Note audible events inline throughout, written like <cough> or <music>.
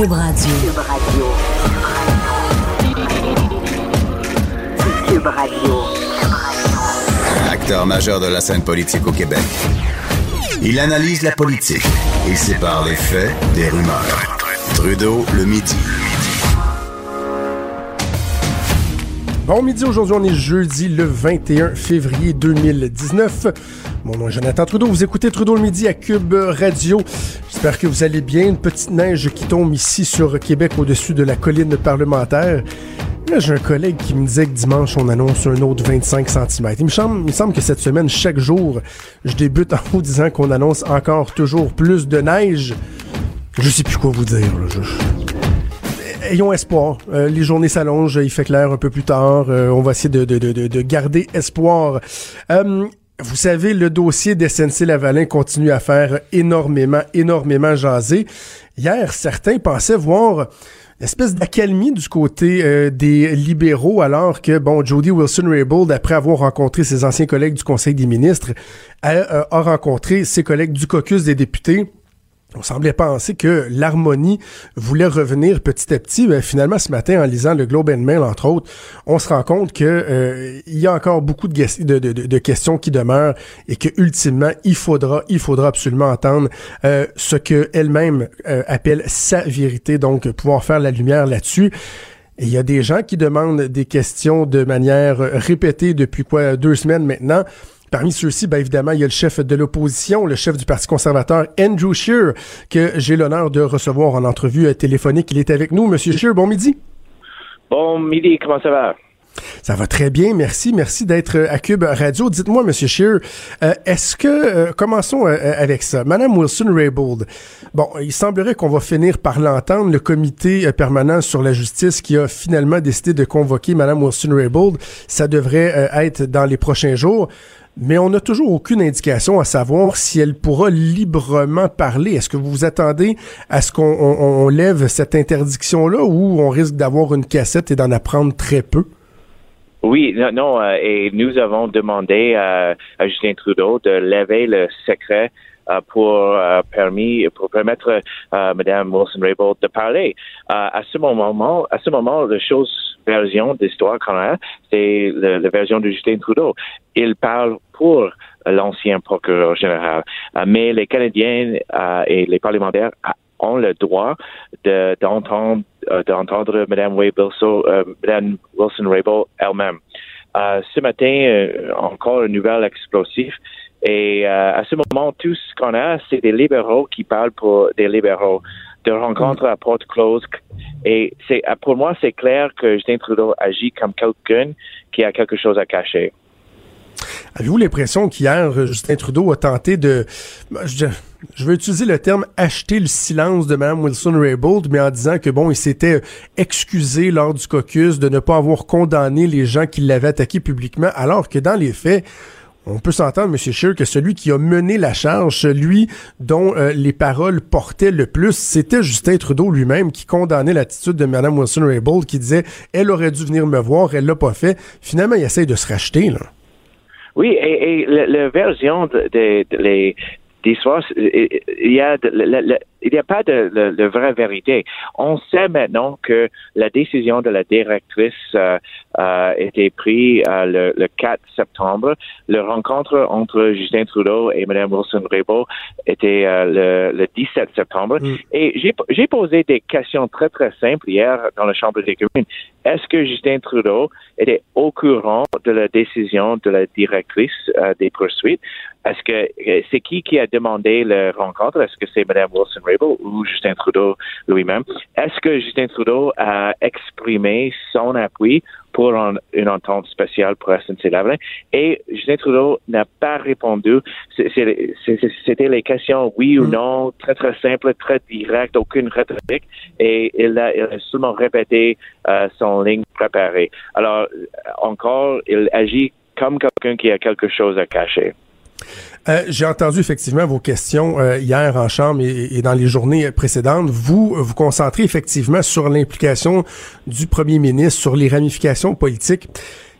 Cube Radio. Cube Radio. Cube Radio. Acteur majeur de la scène politique au Québec. Il analyse la politique et sépare les faits des rumeurs. Trudeau le midi. Bon midi, aujourd'hui on est jeudi le 21 février 2019. Mon nom est Jonathan Trudeau, vous écoutez Trudeau le midi à Cube Radio. J'espère que vous allez bien. Une petite neige qui tombe ici sur Québec au-dessus de la colline parlementaire. Là, j'ai un collègue qui me disait que dimanche, on annonce un autre 25 cm. Il me semble, il me semble que cette semaine, chaque jour, je débute en vous disant qu'on annonce encore toujours plus de neige. Je sais plus quoi vous dire. Là. Ayons espoir. Euh, les journées s'allongent, il fait clair un peu plus tard. Euh, on va essayer de garder espoir. Euh, vous savez, le dossier d'SNC Lavalin continue à faire énormément, énormément jaser. Hier, certains pensaient voir une espèce d'accalmie du côté euh, des libéraux, alors que, bon, Jody Wilson-Raybould, après avoir rencontré ses anciens collègues du Conseil des ministres, a, euh, a rencontré ses collègues du caucus des députés. On semblait penser que l'harmonie voulait revenir petit à petit. Ben, finalement, ce matin, en lisant le Globe and Mail, entre autres, on se rend compte que euh, il y a encore beaucoup de, de- de questions qui demeurent et que ultimement, il faudra, il faudra absolument entendre euh, ce que elle-même euh, appelle sa vérité, donc pouvoir faire la lumière là-dessus. Il y a des gens qui demandent des questions de manière répétée depuis quoi deux semaines maintenant. Parmi ceux-ci, ben évidemment, il y a le chef de l'opposition, le chef du Parti conservateur, Andrew Scheer, que j'ai l'honneur de recevoir en entrevue téléphonique. Il est avec nous. Monsieur Scheer, bon midi. Bon midi, comment ça va? Ça va très bien, merci. Merci d'être euh, à Cube Radio. Dites-moi, Monsieur Scheer, euh, est-ce que, euh, commençons avec ça, Madame Wilson-Raybould, bon, il semblerait qu'on va finir par l'entendre, le comité permanent sur la justice qui a finalement décidé de convoquer Madame Wilson-Raybould, ça devrait être dans les prochains jours. Mais on n'a toujours aucune indication à savoir si elle pourra librement parler. Est-ce que vous vous attendez à ce qu'on on- on lève cette interdiction-là ou on risque d'avoir une cassette et d'en apprendre très peu? Oui, non, non euh, et nous avons demandé euh, à Justin Trudeau de lever le secret euh, pour euh, permis pour permettre euh, Madame Wilson Raybould de parler. Euh, à ce moment, à ce moment, la chose version d'histoire qu'on a, c'est le- la version de Justin Trudeau. Il parle pour l'ancien procureur général, Euh, mais les Canadiens et les parlementaires ont le droit de- d'entendre euh, d'entendre Mme Wilson, euh, Mme Wilson elle-même. Euh, ce matin, encore une nouvelle explosive. Et à ce moment, tout ce qu'on a, c'est des libéraux qui parlent pour des libéraux, de rencontres à porte close. Et c'est pour moi, c'est clair que Justin Trudeau agit comme quelqu'un qui a quelque chose à cacher. Avez-vous l'impression qu'hier, euh, Justin Trudeau a tenté de, ben, je, je vais utiliser le terme acheter le silence de Mme Wilson-Raybould, mais en disant que bon, il s'était excusé lors du caucus de ne pas avoir condamné les gens qui l'avaient attaqué publiquement, alors que dans les faits, on peut s'entendre, M. Scheer, que celui qui a mené la charge, celui dont euh, les paroles portaient le plus, c'était Justin Trudeau lui-même qui condamnait l'attitude de Mme Wilson-Raybould, qui disait « Elle aurait dû venir me voir, elle l'a pas fait. » Finalement, il essaye de se racheter, là. Oui, et, et la, version de, de- de les d'histoire, il y a de- il pas de, de- de vraie vérité. On sait maintenant que la décision de la directrice euh, euh, était prise euh, le, le 4 septembre. Le rencontre entre Justin Trudeau et Mme Wilson Raybould était euh, le, le 17 septembre. Mm. Et j'ai j'ai posé des questions très très simples hier dans la Chambre des communes. Est-ce que Justin Trudeau était au courant de la décision de la directrice euh, des poursuites? Est-ce que euh, c'est qui qui a demandé la rencontre? Est-ce que c'est Mme Wilson Raybould ou Justin Trudeau lui-même? Est-ce que Justin Trudeau a exprimé son appui pour un- une entente spéciale pour SNC-Lavalin? Et Justin Trudeau n'a pas répondu. C'était les questions oui ou Mm. non, très très simple, très direct, aucune rhétorique. Et il a, il a seulement répété euh, son ligne préparée. Alors, encore, il agit comme quelqu'un qui a quelque chose à cacher. Euh, J'ai entendu effectivement vos questions euh, hier en chambre et, dans les journées précédentes. Vous vous concentrez effectivement sur l'implication du premier ministre, sur les ramifications politiques.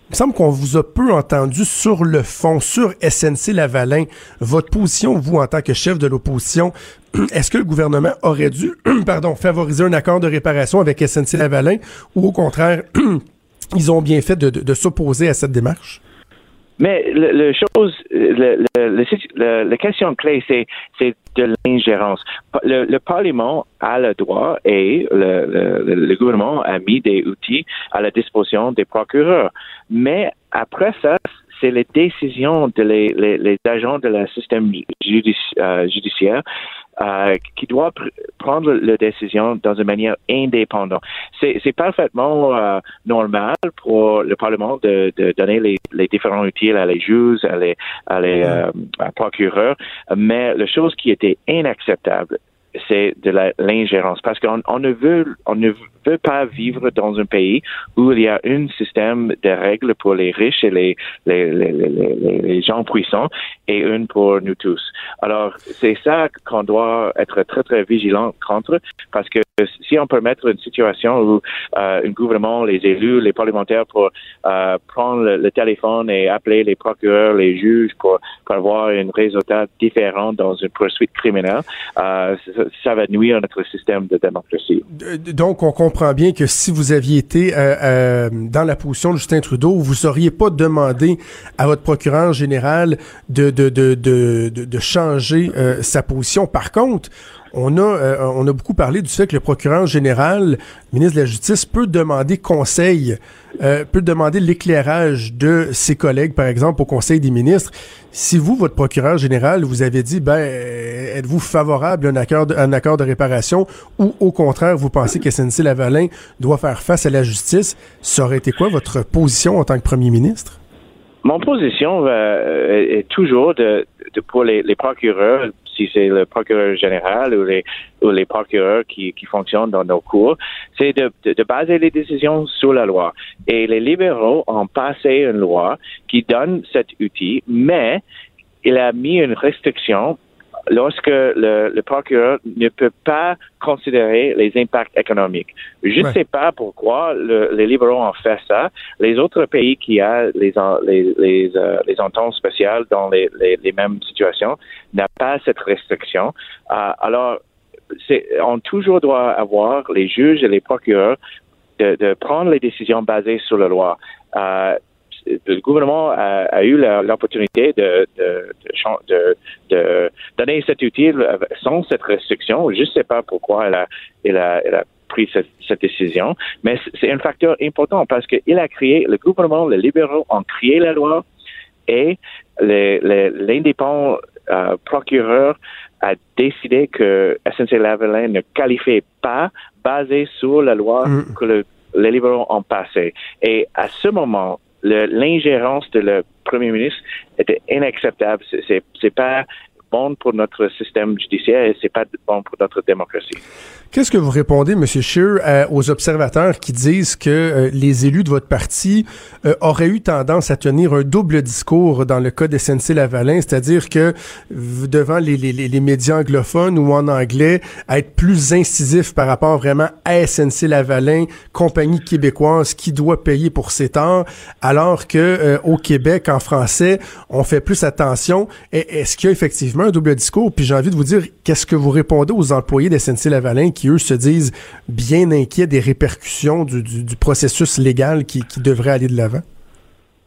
Il me semble qu'on vous a peu entendu sur le fond, sur SNC Lavalin. Votre position, vous, en tant que chef de l'opposition, <clears throat> est-ce que le gouvernement aurait dû, <clears throat> pardon, favoriser un accord de réparation avec SNC-Lavalin ou au contraire, <clears throat> ils ont bien fait de s'opposer à cette démarche? Mais le, chose, le, le, la question clé, c'est, c'est de l'ingérence. Le, Parlement a le droit et le, gouvernement a mis des outils à la disposition des procureurs. Mais après ça, c'est les décisions de les, les, agents de la système euh, judiciaire euh, qui doit prendre la décision dans une manière indépendante. C'est parfaitement euh, normal pour le Parlement de, de donner les, les, différents outils à les juges, à les, à les euh, procureurs, mais la chose qui était inacceptable, c'est de l'ingérence. Parce qu'on on ne veut on ne veut pas vivre dans un pays où il y a un système de règles pour les riches et les gens puissants et une pour nous tous. Alors c'est ça qu'on doit être très très vigilant contre parce que si on peut mettre une situation où euh, un gouvernement, les élus, les parlementaires pour euh, prendre le, téléphone et appeler les procureurs, les juges pour, avoir un résultat différent dans une poursuite criminelle, euh, ça, va nuire à notre système de démocratie. Donc, on comprend bien que si vous aviez été euh, euh, dans la position de Justin Trudeau, vous n'auriez pas demandé à votre procureur général de, de, de, de, de changer euh, sa position. Par contre, on a, euh, on a beaucoup parlé du fait que le procureur général, le ministre de la Justice, peut demander conseil, euh, peut demander l'éclairage de ses collègues, par exemple, au Conseil des ministres. Si vous, votre procureur général, vous avez dit, ben, êtes-vous favorable à un accord, de, un accord de réparation ou au contraire, vous pensez que SNC-Lavalin doit faire face à la justice, ça aurait été quoi votre position en tant que premier ministre? Mon position euh, est toujours de, pour les procureurs si c'est le procureur général ou les, procureurs qui, qui fonctionnent dans nos cours, c'est de, de, baser les décisions sur la loi. Et les libéraux ont passé une loi qui donne cet outil, mais il a mis une restriction lorsque le, le, procureur ne peut pas considérer les impacts économiques. Je ne sais pas pourquoi le, les libéraux ont fait ça. Les autres pays qui ont les, les, les, euh, les ententes spéciales dans les, les, les mêmes situations n'ont pas cette restriction. Euh, alors, on toujours doit avoir les juges et les procureurs de, de prendre les décisions basées sur la loi. Euh, le gouvernement a, eu l'opportunité de, de, de, donner cet outil sans cette restriction. Je ne sais pas pourquoi elle a, elle a, pris cette, décision, mais c'est un facteur important parce qu'il a créé, le gouvernement, les libéraux ont créé la loi et l'indépendant euh, procureur a décidé que SNC-Lavalin ne qualifiait pas basé sur la loi mm. que les libéraux ont passée. Et à ce moment, l'ingérence de le premier ministre était inacceptable. C'est, pas bon pour notre système judiciaire c'est pas bon pour notre démocratie. Qu'est-ce que vous répondez, M. Scheer, euh, aux observateurs qui disent que euh, les élus de votre parti euh, auraient eu tendance à tenir un double discours dans le cas de SNC-Lavalin, c'est-à-dire que devant les, les, les, médias anglophones ou en anglais, à être plus incisif par rapport vraiment à SNC-Lavalin, compagnie québécoise qui doit payer pour ses torts, alors que au Québec, en français, on fait plus attention. Est-ce qu'il y a effectivement un double discours? Puis j'ai envie de vous dire, qu'est-ce que vous répondez aux employés de SNC-Lavalin qui, eux, se disent bien inquiets des répercussions du, processus légal qui, devrait aller de l'avant?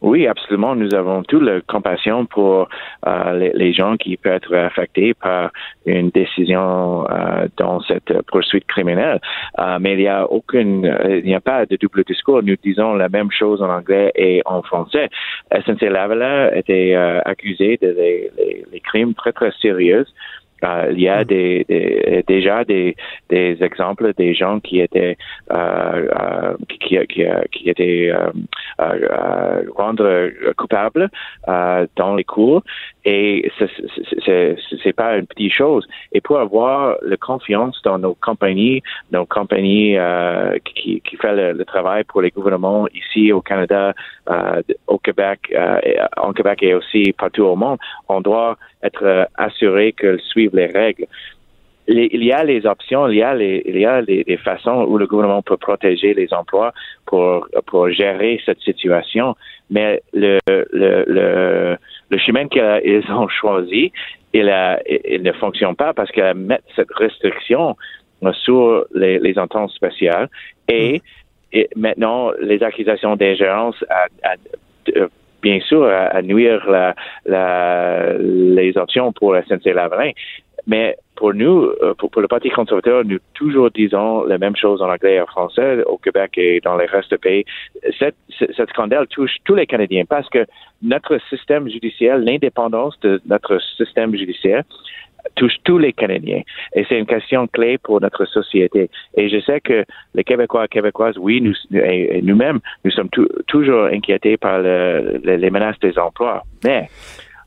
Oui, absolument. Nous avons toute la compassion pour euh, les, gens qui peuvent être affectés par une décision euh, dans cette poursuite criminelle. Euh, mais il n'y a aucune, il n'y a pas de double discours. Nous disons la même chose en anglais et en français. SNC Lavalin était accusé de les, crimes très très sérieux euh, il y a mm. des, déjà des, des, exemples des gens qui étaient euh, euh qui, qui, qui, étaient euh, euh, rendre coupables dans les cours et c'est pas une petite chose. Et pour avoir la confiance dans nos compagnies, nos compagnies qui, qui fait le, travail pour les gouvernements ici au Canada, au Québec, en Québec et aussi partout au monde, on doit être assuré qu'elles suivent les règles. il y a les options, il y a les, il y a les, façons où le gouvernement peut protéger les emplois pour, pour gérer cette situation, mais le, le, le, le chemin qu'ils ont choisi il, il ne fonctionne pas parce qu'elle met cette restriction sur les, les ententes spéciales et, et maintenant les accusations d'ingérence à, bien sûr à, nuire la, la, les options pour SNC-Lavalin. Mais pour nous, euh, pour, le Parti conservateur, nous toujours disons la même chose en anglais et en français au Québec et dans les restes du pays. Cette, scandale touche tous les Canadiens parce que notre système judiciaire, l'indépendance de notre système judiciaire, touche tous les Canadiens. Et c'est une question clé pour notre société. Et je sais que les Québécois et Québécoises, oui, nous, nous-mêmes, nous sommes toujours inquiétés par les menaces des emplois. Mais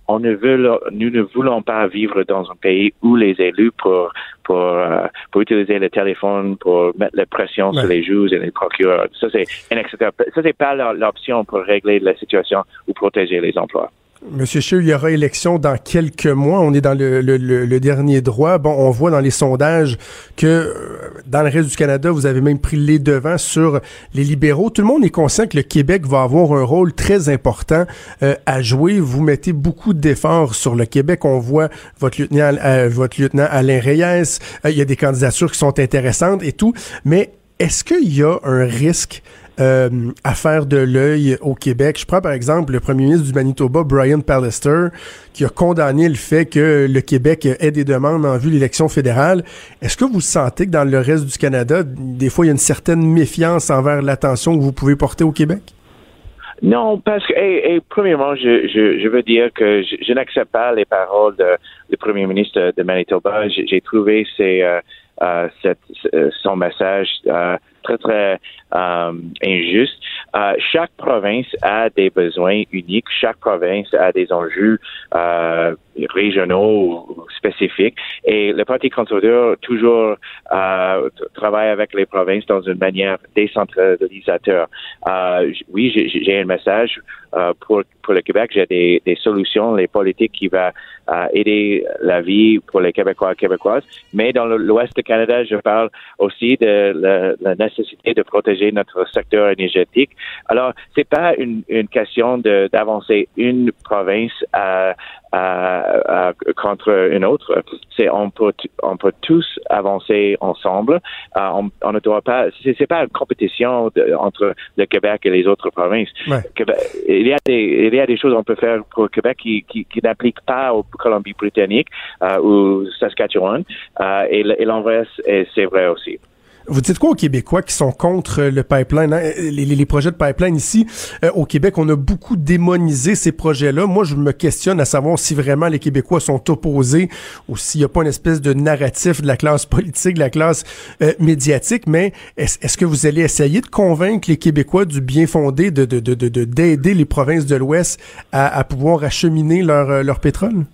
on ne veut, nous ne voulons pas vivre dans un pays où les élus, pour, pour, euh, pour utiliser le téléphone, pour mettre la pression sur les juges et les procureurs, ça c'est inacceptable. Ça c'est pas l'option pour régler la situation ou protéger les emplois. Monsieur Scheer, il y aura élection dans quelques mois. On est dans le, dernier droit. Bon, on voit dans les sondages que euh, dans le reste du Canada, vous avez même pris les devants sur les libéraux. Tout le monde est conscient que le Québec va avoir un rôle très important euh, à jouer. Vous mettez beaucoup d'efforts sur le Québec. On voit votre lieutenant, euh, votre lieutenant Alain Reyes. il y a des candidatures qui sont intéressantes et tout. Mais est-ce qu'il y a un risque euh, à faire de l'œil au Québec. Je prends par exemple le premier ministre du Manitoba, Brian Pallister, qui a condamné le fait que le Québec ait des demandes en vue de l'élection fédérale. Est-ce que vous sentez que dans le reste du Canada, des fois, il y a une certaine méfiance envers l'attention que vous pouvez porter au Québec? Non, parce que, et, premièrement, je, je, je, veux dire que je, n'accepte pas les paroles du premier ministre de Manitoba. J'ai trouvé euh, euh, son message euh, très, très euh, injuste. Euh, chaque province a des besoins uniques. Chaque province a des enjeux euh, régionaux spécifiques. Et le Parti conservateur toujours euh, travaille avec les provinces dans une manière décentralisateur. Euh, oui, j'ai un message euh, pour, pour le Québec. J'ai des, des solutions, les politiques qui vont aider la vie pour les Québécois et Québécoises. Mais dans l'Ouest du Canada, je parle aussi de la, la nécessité de protéger notre secteur énergétique. Alors, c'est pas une, une question d'avancer une province à, à, contre une autre. C'est on peut on peut tous avancer ensemble. Euh, on, on, ne doit pas. C'est pas une compétition entre le Québec et les autres provinces. il y a des il y a des choses qu'on peut faire pour Québec qui qui, qui n'appliquent pas aux Colombie-Britannique euh, ou Saskatchewan. Euh, et l'inverse, c'est vrai aussi. Vous dites quoi aux Québécois qui sont contre le pipeline, hein? les, projets de pipeline ici euh, au Québec, on a beaucoup démonisé ces projets-là. Moi, je me questionne à savoir si vraiment les Québécois sont opposés ou s'il n'y a pas une espèce de narratif de la classe <laughs> politique, de la classe euh, médiatique. Mais est-ce que vous allez essayer de convaincre les Québécois du bien fondé de d'aider de, de, les provinces de l'Ouest à, à pouvoir acheminer leur, euh, leur pétrole?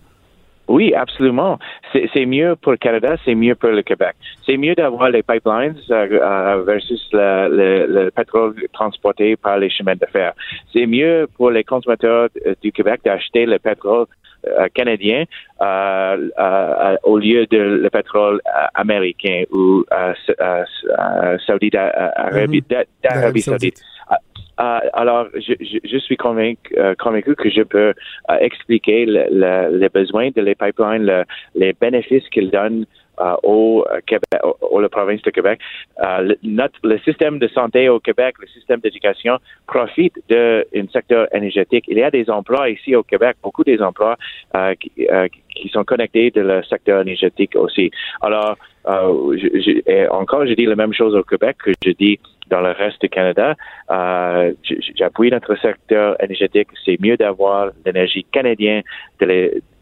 Oui, absolument. C'est mieux pour le Canada, c'est mieux pour le Québec. C'est mieux d'avoir les pipelines euh, euh, versus le, le, pétrole transporté par les chemins de fer. C'est mieux pour les consommateurs euh, du Québec d'acheter le pétrole canadien au lieu de le pétrole américain ou saoudite, d'Arabie saoudite. Euh, alors, je, je, suis convaincu, euh, convaincu que je peux euh, expliquer le, les besoins de les pipelines, les bénéfices qu'ils donnent au Québec, au, la province de Québec. Le, notre, le système de santé au Québec, le système d'éducation profite d'un secteur énergétique. Il y a des emplois ici au Québec, beaucoup des emplois qui, qui sont connectés de le secteur énergétique aussi. Alors, je, encore, je dis la même chose au Québec que je dis dans le reste du Canada. Euh, J'appuie notre secteur énergétique. C'est mieux d'avoir l'énergie canadienne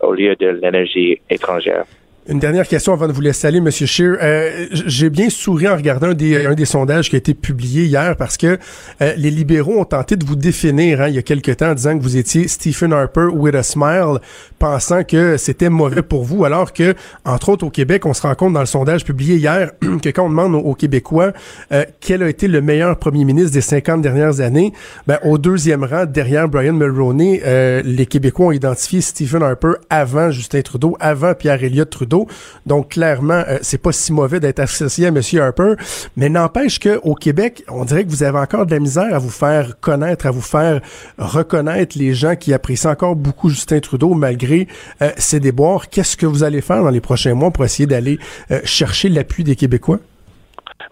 au lieu de l'énergie étrangère. Une dernière question avant de vous laisser aller, M. Scheer. Euh, j'ai bien souri en regardant un des, un des sondages qui a été publié hier parce que euh, les libéraux ont tenté de vous définir hein, il y a quelque temps en disant que vous étiez Stephen Harper with a smile, pensant que c'était mauvais pour vous, alors que, entre autres au Québec, on se rend compte dans le sondage publié hier <clears throat> que quand on demande aux, Québécois euh, quel a été le meilleur premier ministre des 50 dernières années, ben, au deuxième rang, derrière Brian Mulroney, les Québécois ont identifié Stephen Harper avant Justin Trudeau, avant Pierre Elliott Trudeau. Donc, clairement, euh, c'est pas si mauvais d'être associé à M. Harper. Mais n'empêche qu'au Québec, on dirait que vous avez encore de la misère à vous faire connaître, à vous faire reconnaître les gens qui apprécient encore beaucoup Justin Trudeau malgré euh, ses déboires. Qu'est-ce que vous allez faire dans les prochains mois pour essayer d'aller euh, chercher l'appui des Québécois?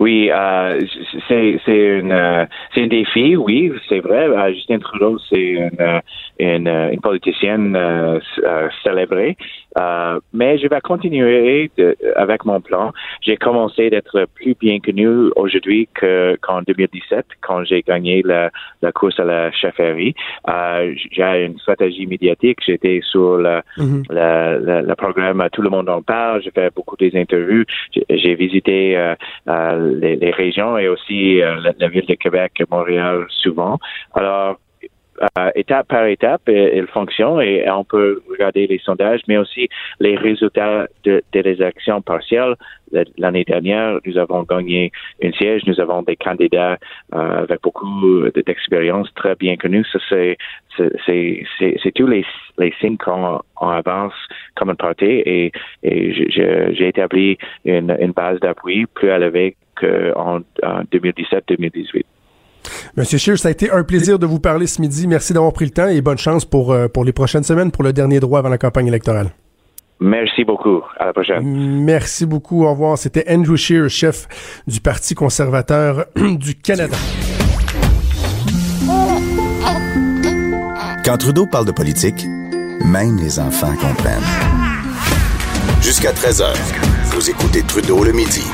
Oui, c'est un défi. Oui, c'est vrai. Justin Trudeau, c'est une, une, une, politicienne célébrée. Mais je vais continuer de, avec mon plan. J'ai commencé d'être plus bien connu aujourd'hui qu'en 2017, quand j'ai gagné la, la, course à la chefferie. j'ai une stratégie médiatique. J'étais sur le, mm -hmm. le, programme Tout le monde en parle. J'ai fait beaucoup des interviews. J'ai visité les, les, régions et aussi euh, la, la, ville de Québec, Montréal souvent. Alors, euh, étape par étape, il fonctionne et on peut regarder les sondages, mais aussi les résultats de, des élections partielles. L'année dernière, nous avons gagné une siège, nous avons des candidats euh, avec beaucoup d'expérience très bien connus. Ça, c'est c'est tous les, les signes qu'on avance comme un parti et, et j'ai établi une, une base d'appui plus élevée qu'en 2017-2018. Monsieur Scheer, ça a été un plaisir de vous parler ce midi. Merci d'avoir pris le temps et bonne chance pour, euh, pour les prochaines semaines, pour le dernier droit avant la campagne électorale. Merci beaucoup. À la prochaine. Merci beaucoup. Au revoir. C'était Andrew Scheer, chef du Parti conservateur <clears throat> du Canada. Quand Trudeau parle de politique, même les enfants comprennent. Jusqu'à 13h, vous écoutez Trudeau le midi.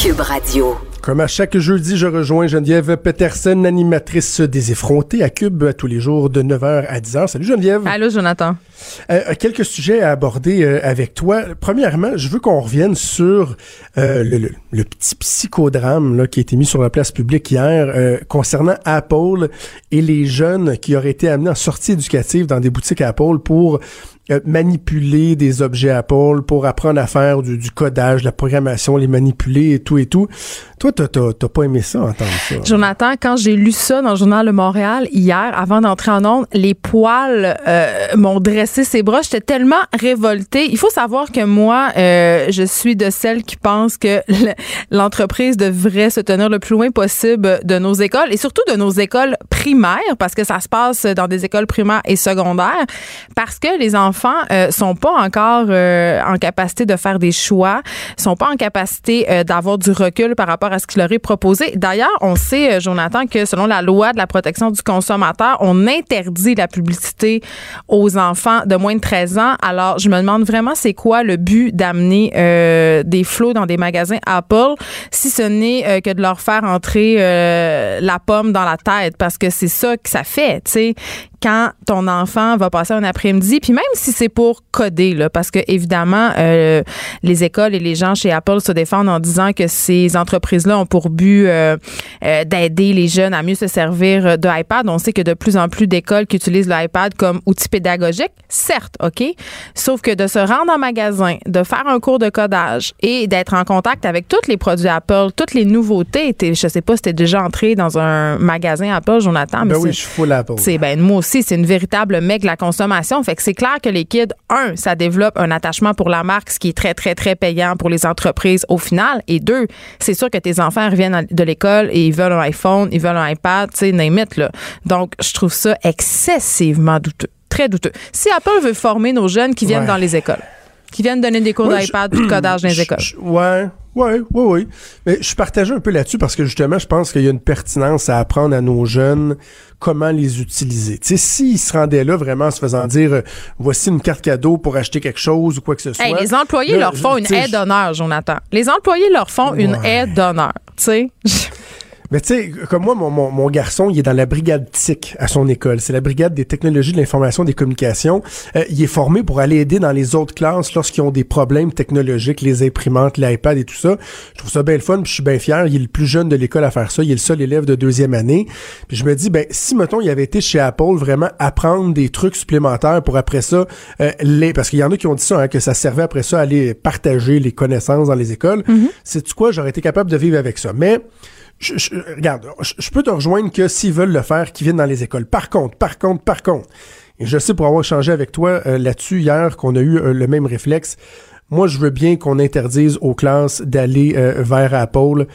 Cube Radio. Comme à chaque jeudi, je rejoins Geneviève Peterson, animatrice des effrontés à Cube tous les jours de 9h à 10h. Salut Geneviève. Allô Jonathan. Euh, quelques sujets à aborder euh, avec toi. Premièrement, je veux qu'on revienne sur euh, le, le, le, petit psychodrame là, qui a été mis sur la place publique hier euh, concernant Apple et les jeunes qui auraient été amenés en sortie éducative dans des boutiques Apple pour euh, manipuler des objets Apple pour apprendre à faire du, codage, la programmation, les manipuler et tout et tout. Toi, t'as pas aimé ça, entendre ça? Jonathan, quand j'ai lu ça dans le journal de Montréal hier, avant d'entrer en onde, les poils euh, m'ont dressé ses bras. J'étais tellement révoltée. Il faut savoir que moi, euh, je suis de celles qui pensent que l'entreprise devrait se tenir le plus loin possible de nos écoles et surtout de nos écoles primaires, parce que ça se passe dans des écoles primaires et secondaires, parce que les enfants enfants euh, sont pas encore euh, en capacité de faire des choix, sont pas en capacité euh, d'avoir du recul par rapport à ce qui leur est proposé. D'ailleurs, on sait, Jonathan, que selon la loi de la protection du consommateur, on interdit la publicité aux enfants de moins de 13 ans. Alors, je me demande vraiment c'est quoi le but d'amener des flots dans des magasins Apple si ce n'est que de leur faire entrer la pomme dans la tête? Parce que c'est ça que ça fait, tu sais quand ton enfant va passer un après-midi, puis même si c'est pour coder, là, parce que évidemment, euh, les écoles et les gens chez Apple se défendent en disant que ces entreprises-là ont pour but euh, euh, d'aider les jeunes à mieux se servir de iPad. On sait que de plus en plus d'écoles qui utilisent l'iPad comme outil pédagogique, certes, OK, sauf que de se rendre en magasin, de faire un cours de codage et d'être en contact avec tous les produits Apple, toutes les nouveautés. Je sais pas si t'es déjà entré dans un magasin Apple, Jonathan. Ben oui, je suis full Apple. C'est ben moi aussi c'est une véritable mec de la consommation. Fait que c'est clair que les kids, un, ça développe un attachement pour la marque, ce qui est très, très, très payant pour les entreprises au final. Et deux, c'est sûr que tes enfants reviennent de l'école et ils veulent un iPhone, ils veulent un iPad, tu sais, name it, là. Donc, je trouve ça excessivement douteux. Très douteux. Si Apple veut former nos jeunes qui viennent Ouais. dans les écoles, qui viennent donner des cours d'iPad de codage dans les écoles. je- Ouais, ouais, ouais, ouais. Mais je partagé un peu là-dessus parce que justement, je pense qu'il y a une pertinence à apprendre à nos jeunes comment les utiliser. Tu sais, s'ils se rendaient là vraiment en se faisant dire euh, voici une carte cadeau pour acheter quelque chose ou quoi que ce soit. Hey, les employés Là, leur font une aide d'honneur, Jonathan. Les employés leur font une aide d'honneur, tu sais. Mais tu sais, comme moi, mon, mon, mon garçon, il est dans la brigade TIC à son école. C'est la brigade des technologies de l'information et des communications. Euh, il est formé pour aller aider dans les autres classes lorsqu'ils ont des problèmes technologiques, les imprimantes, l'iPad et tout ça. Je trouve ça bien le fun, puis je suis bien fier. Il est le plus jeune de l'école à faire ça. Il est le seul élève de deuxième année. Puis je me dis, ben si, mettons, il avait été chez Apple, vraiment apprendre des trucs supplémentaires pour après ça, euh, les... parce qu'il y en a qui ont dit ça, hein, que ça servait après ça à aller partager les connaissances dans les écoles. C'est tu quoi, j'aurais été capable de vivre avec ça. Mais je, regarde, je, je peux te rejoindre que s'ils veulent le faire, qu'ils viennent dans les écoles. Par contre, par contre, par contre, et je sais pour avoir échangé avec toi euh, là-dessus hier qu'on a eu euh, le même réflexe. moi, je veux bien qu'on interdise aux classes d'aller euh, vers Apple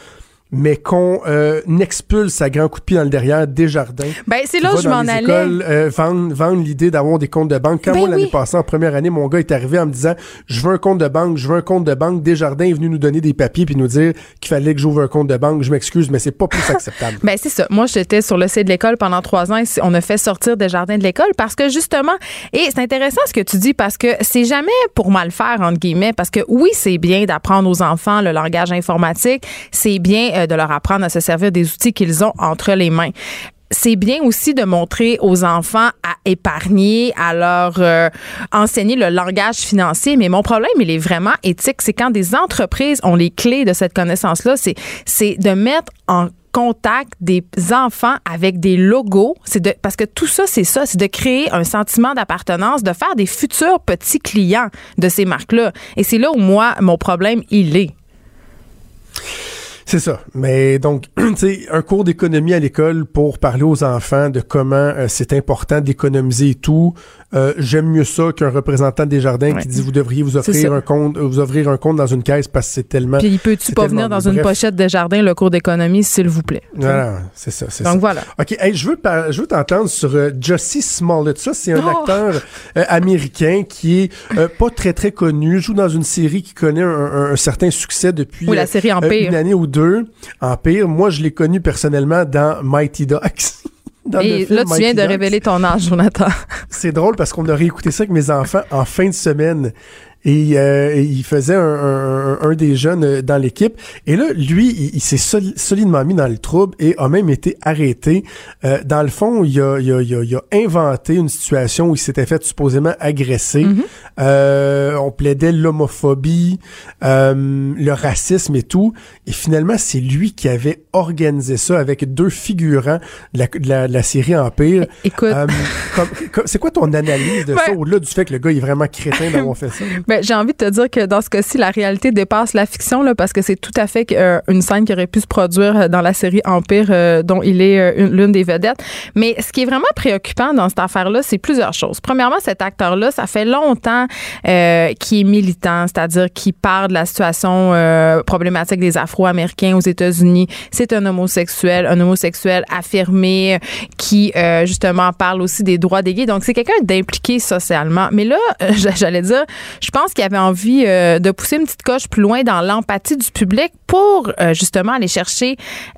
mais qu'on euh, expulse à grand coup de pied dans le derrière des jardins. Ben, c'est là où je m'en allais. Écoles, euh, vendre, vendre l'idée d'avoir des comptes de banque. Quand ben moi, l'année passée, en première année, mon gars est arrivé en me disant Je veux un compte de banque, je veux un compte de banque. Desjardins est venu nous donner des papiers puis nous dire qu'il fallait que j'ouvre un compte de banque. Je m'excuse, mais c'est pas plus acceptable. <laughs> ben, c'est ça. Moi, j'étais sur le site de l'école pendant trois ans et on a fait sortir Desjardins de l'école parce que justement, et c'est intéressant ce que tu dis parce que c'est jamais pour mal faire, entre guillemets, parce que oui, c'est bien d'apprendre aux enfants le langage informatique, c'est bien de leur apprendre à se servir des outils qu'ils ont entre les mains c'est bien aussi de montrer aux enfants à épargner, à leur euh, enseigner le langage financier. Mais mon problème, il est vraiment éthique. C'est quand des entreprises ont les clés de cette connaissance-là, c'est, c'est de mettre en contact des enfants avec des logos. C'est de, parce que tout ça, c'est ça, c'est de créer un sentiment d'appartenance, de faire des futurs petits clients de ces marques-là. Et c'est là où moi, mon problème, il est. C'est ça. Mais donc, <clears throat> tu sais, un cours d'économie à l'école pour parler aux enfants de comment euh, c'est important d'économiser et tout. Euh, j'aime mieux ça qu'un représentant des jardins qui dit vous devriez vous offrir un compte, vous ouvrir un compte dans une caisse parce que c'est tellement. Puis peut-tu pas venir dans une pochette de jardin le cours d'économie, s'il vous plaît? Voilà, c'est ça, c'est Donc voilà. Ok, je veux je veux t'entendre sur euh, Jussie Smollett. Ça, c'est un oh! acteur américain qui est pas très très connu, joue dans une série qui connaît un, certain succès depuis la série Empire. une année ou deux en pire, Moi, je l'ai connu personnellement dans Mighty Ducks. <laughs> Et là, tu viens de révéler ton âge, Jonathan. C'est drôle parce qu'on a réécouté ça avec mes enfants en fin de semaine. Et euh, il faisait un, un, des jeunes euh, dans l'équipe. Et là, lui, il, s'est solidement mis dans le trouble et a même été arrêté. Euh, dans le fond, il a, il, a, il, a, inventé une situation où il s'était fait supposément agresser. Mm-hmm. on plaidait l'homophobie, le racisme et tout. Et finalement, c'est lui qui avait organisé ça avec deux figurants de la, de la, série Empire. Écoute. c'est quoi ton analyse de ça, <laughs> au-delà du fait que le gars est vraiment crétin d'avoir fait ça? <laughs> Ben, j'ai envie de te dire que dans ce cas-ci, la réalité dépasse la fiction, là, parce que c'est tout à fait euh, une scène qui aurait pu se produire euh, dans la série Empire, euh, dont il est l'une des vedettes. Mais ce qui est vraiment préoccupant dans cette affaire-là, c'est plusieurs choses. Premièrement, cet acteur-là, ça fait longtemps qu'il est militant, c'est-à-dire qu'il parle de la situation problématique des Afro-Américains aux États-Unis. C'est un homosexuel, un homosexuel affirmé qui, justement, parle aussi des droits des gays. Donc, c'est quelqu'un d'impliqué socialement. Mais là, <laughs> j'allais dire, je pense qu'il avait envie euh, de pousser une petite coche plus loin dans l'empathie du public pour euh, justement aller chercher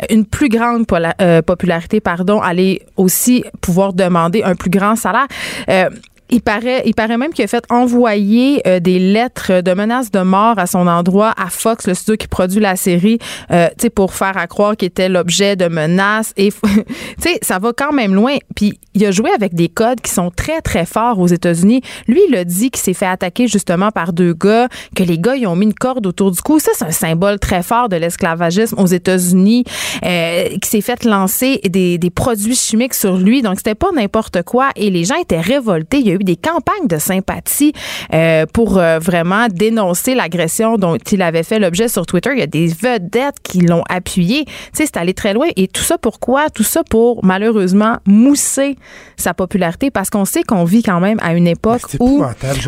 une plus grande euh, popularité, pardon, aller aussi pouvoir demander un plus grand salaire. Il paraît, il paraît même qu'il a fait envoyer euh, des lettres de menaces de mort à son endroit à Fox, le studio qui produit la série, euh, pour faire à croire qu'il était l'objet de menaces. Et <laughs> ça va quand même loin. Puis il a joué avec des codes qui sont très très forts aux États-Unis. Lui, il a dit qu'il s'est fait attaquer justement par deux gars, que les gars ils ont mis une corde autour du cou. Ça, c'est un symbole très fort de l'esclavagisme aux États-Unis. Euh, qui s'est fait lancer des, des produits chimiques sur lui. Donc c'était pas n'importe quoi. Et les gens étaient révoltés. Il y a des campagnes de sympathie euh, pour euh, vraiment dénoncer l'agression dont il avait fait l'objet sur Twitter. Il y a des vedettes qui l'ont appuyé. Tu sais, c'est allé très loin. Et tout ça pourquoi? Tout ça pour, malheureusement, mousser sa popularité parce qu'on sait qu'on vit quand même à une époque où...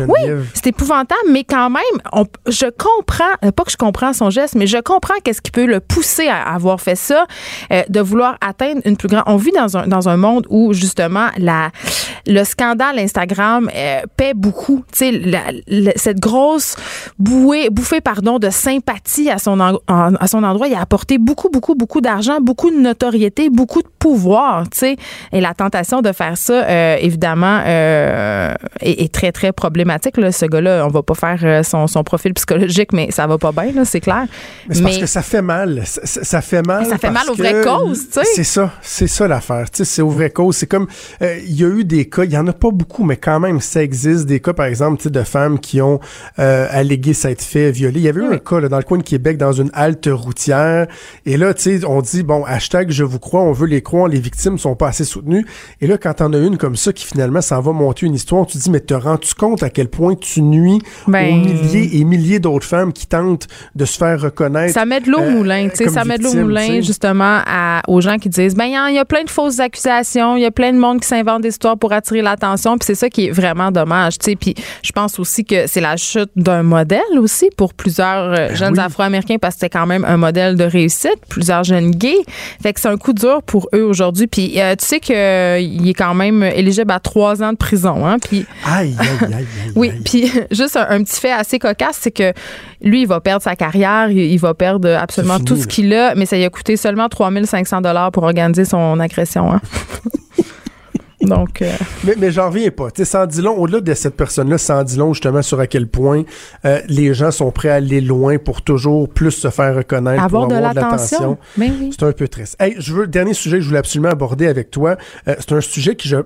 Oui, c'est épouvantable, mais quand même, je comprends, euh, pas que je comprends son geste, mais je comprends qu'est-ce qui peut le pousser à avoir fait ça, de vouloir atteindre une plus grande... On vit dans un, dans un monde où, justement, la, le scandale Instagram euh, paie beaucoup. Tu sais, cette grosse bouée, bouffée pardon, de sympathie à son, à son endroit, il a apporté beaucoup, beaucoup, beaucoup d'argent, beaucoup de notoriété, beaucoup de pouvoir. Tu sais, et la tentation de faire ça, euh, évidemment, euh, est, très, très problématique. Là. Ce gars-là, on va pas faire son, son, profil psychologique, mais ça va pas bien, c'est clair. Mais c'est parce que ça fait mal. Ça, fait mal. Ça fait mal aux vraies causes, tu sais. C'est ça, c'est ça l'affaire. Tu sais, c'est aux vraies causes. C'est comme, il y a eu des cas, il y en a pas beaucoup, mais quand même, ça existe des cas, par exemple, de femmes qui ont euh, allégué s'être fait violer. Il y avait eu un cas là, dans le coin de Québec, dans une halte routière. Et là, tu sais, on dit, bon, hashtag je vous crois, on veut les croire, les victimes sont pas assez soutenues. Et là, quand t'en as une comme ça qui finalement s'en va monter une histoire, tu te dis, mais te rends-tu compte à quel point tu nuis ben... aux milliers et milliers d'autres femmes qui tentent de se faire reconnaître? Ça met de l'eau au euh, moulin, tu sais, ça met de l'eau au moulin, justement, à, aux gens qui disent, ben, il y, a plein de fausses accusations, il y a plein de monde qui s'invente des histoires pour attirer l'attention, puis c'est ça qui est vraiment dommage. Tu sais, puis je pense aussi que c'est la chute d'un modèle aussi pour plusieurs euh, jeunes Afro-Américains parce que c'est quand même un modèle de réussite, plusieurs jeunes gays. Fait que c'est un coup dur pour eux aujourd'hui. Puis euh, tu sais qu'il est quand même éligible à trois ans de prison. Hein, puis aïe, aïe, aïe, <laughs> oui, puis <laughs> juste un, petit fait assez cocasse, c'est que lui, il va perdre sa carrière, il, va perdre absolument tout ce qu'il a, mais ça lui a coûté seulement 3500 dollars pour organiser son agression. Hein. <laughs> Donc, euh, mais, mais j'en reviens pas. Sans long, au-delà de cette personne-là, sans dit long justement sur à quel point euh, les gens sont prêts à aller loin pour toujours plus se faire reconnaître, avoir pour avoir de l'attention. C'est un peu triste. Hey, je veux, dernier sujet que je voulais absolument aborder avec toi. Euh, c'est un sujet qui, je,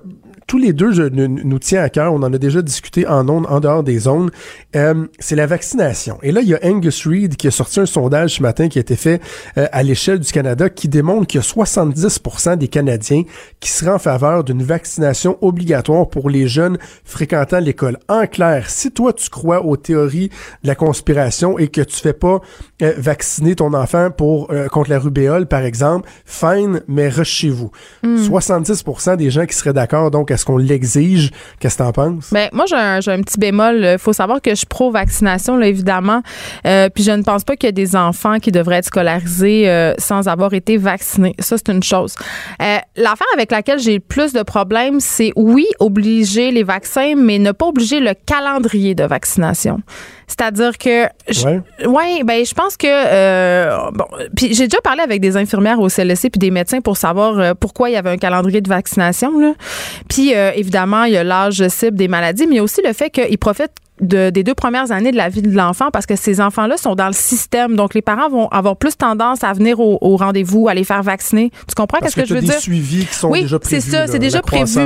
tous les deux nous, tient à cœur. On en a déjà discuté en ondes, en dehors des zones. Euh, c'est la vaccination. Et là, il y a Angus Reid qui a sorti un sondage ce matin qui a été fait euh, à l'échelle du Canada qui démontre qu'il y a 70% des Canadiens qui seraient en faveur d'une vaccination obligatoire pour les jeunes fréquentant l'école. En clair, si toi tu crois aux théories de la conspiration et que tu fais pas euh, vacciner ton enfant pour contre la rubéole, par exemple, fine, mais rush chez vous. 70% hmm. des gens qui seraient d'accord donc est-ce qu'on l'exige? Qu'est-ce que tu en penses? Ben, moi, j'ai un, un, petit bémol. Il faut savoir que je suis pro-vaccination, évidemment. Euh, puis je ne pense pas qu'il y a des enfants qui devraient être scolarisés euh, sans avoir été vaccinés. Ça, c'est une chose. Euh, l'affaire avec laquelle j'ai plus de problèmes, c'est oui, obliger les vaccins, mais ne pas obliger le calendrier de vaccination. C'est-à-dire que ouais. ben je pense que euh, bon puis j'ai déjà parlé avec des infirmières au CLSC puis des médecins pour savoir euh, pourquoi il y avait un calendrier de vaccination là. Puis euh, évidemment, il y a l'âge cible des maladies, mais il y a aussi le fait qu'ils profitent des deux premières années de la vie de l'enfant parce que ces enfants-là sont dans le système. Donc, les parents vont avoir plus tendance à venir au, rendez-vous, à les faire vacciner. Tu comprends qu'est-ce que, je veux des dire? suivis qui sont déjà prévus. c'est ça, c'est déjà prévu.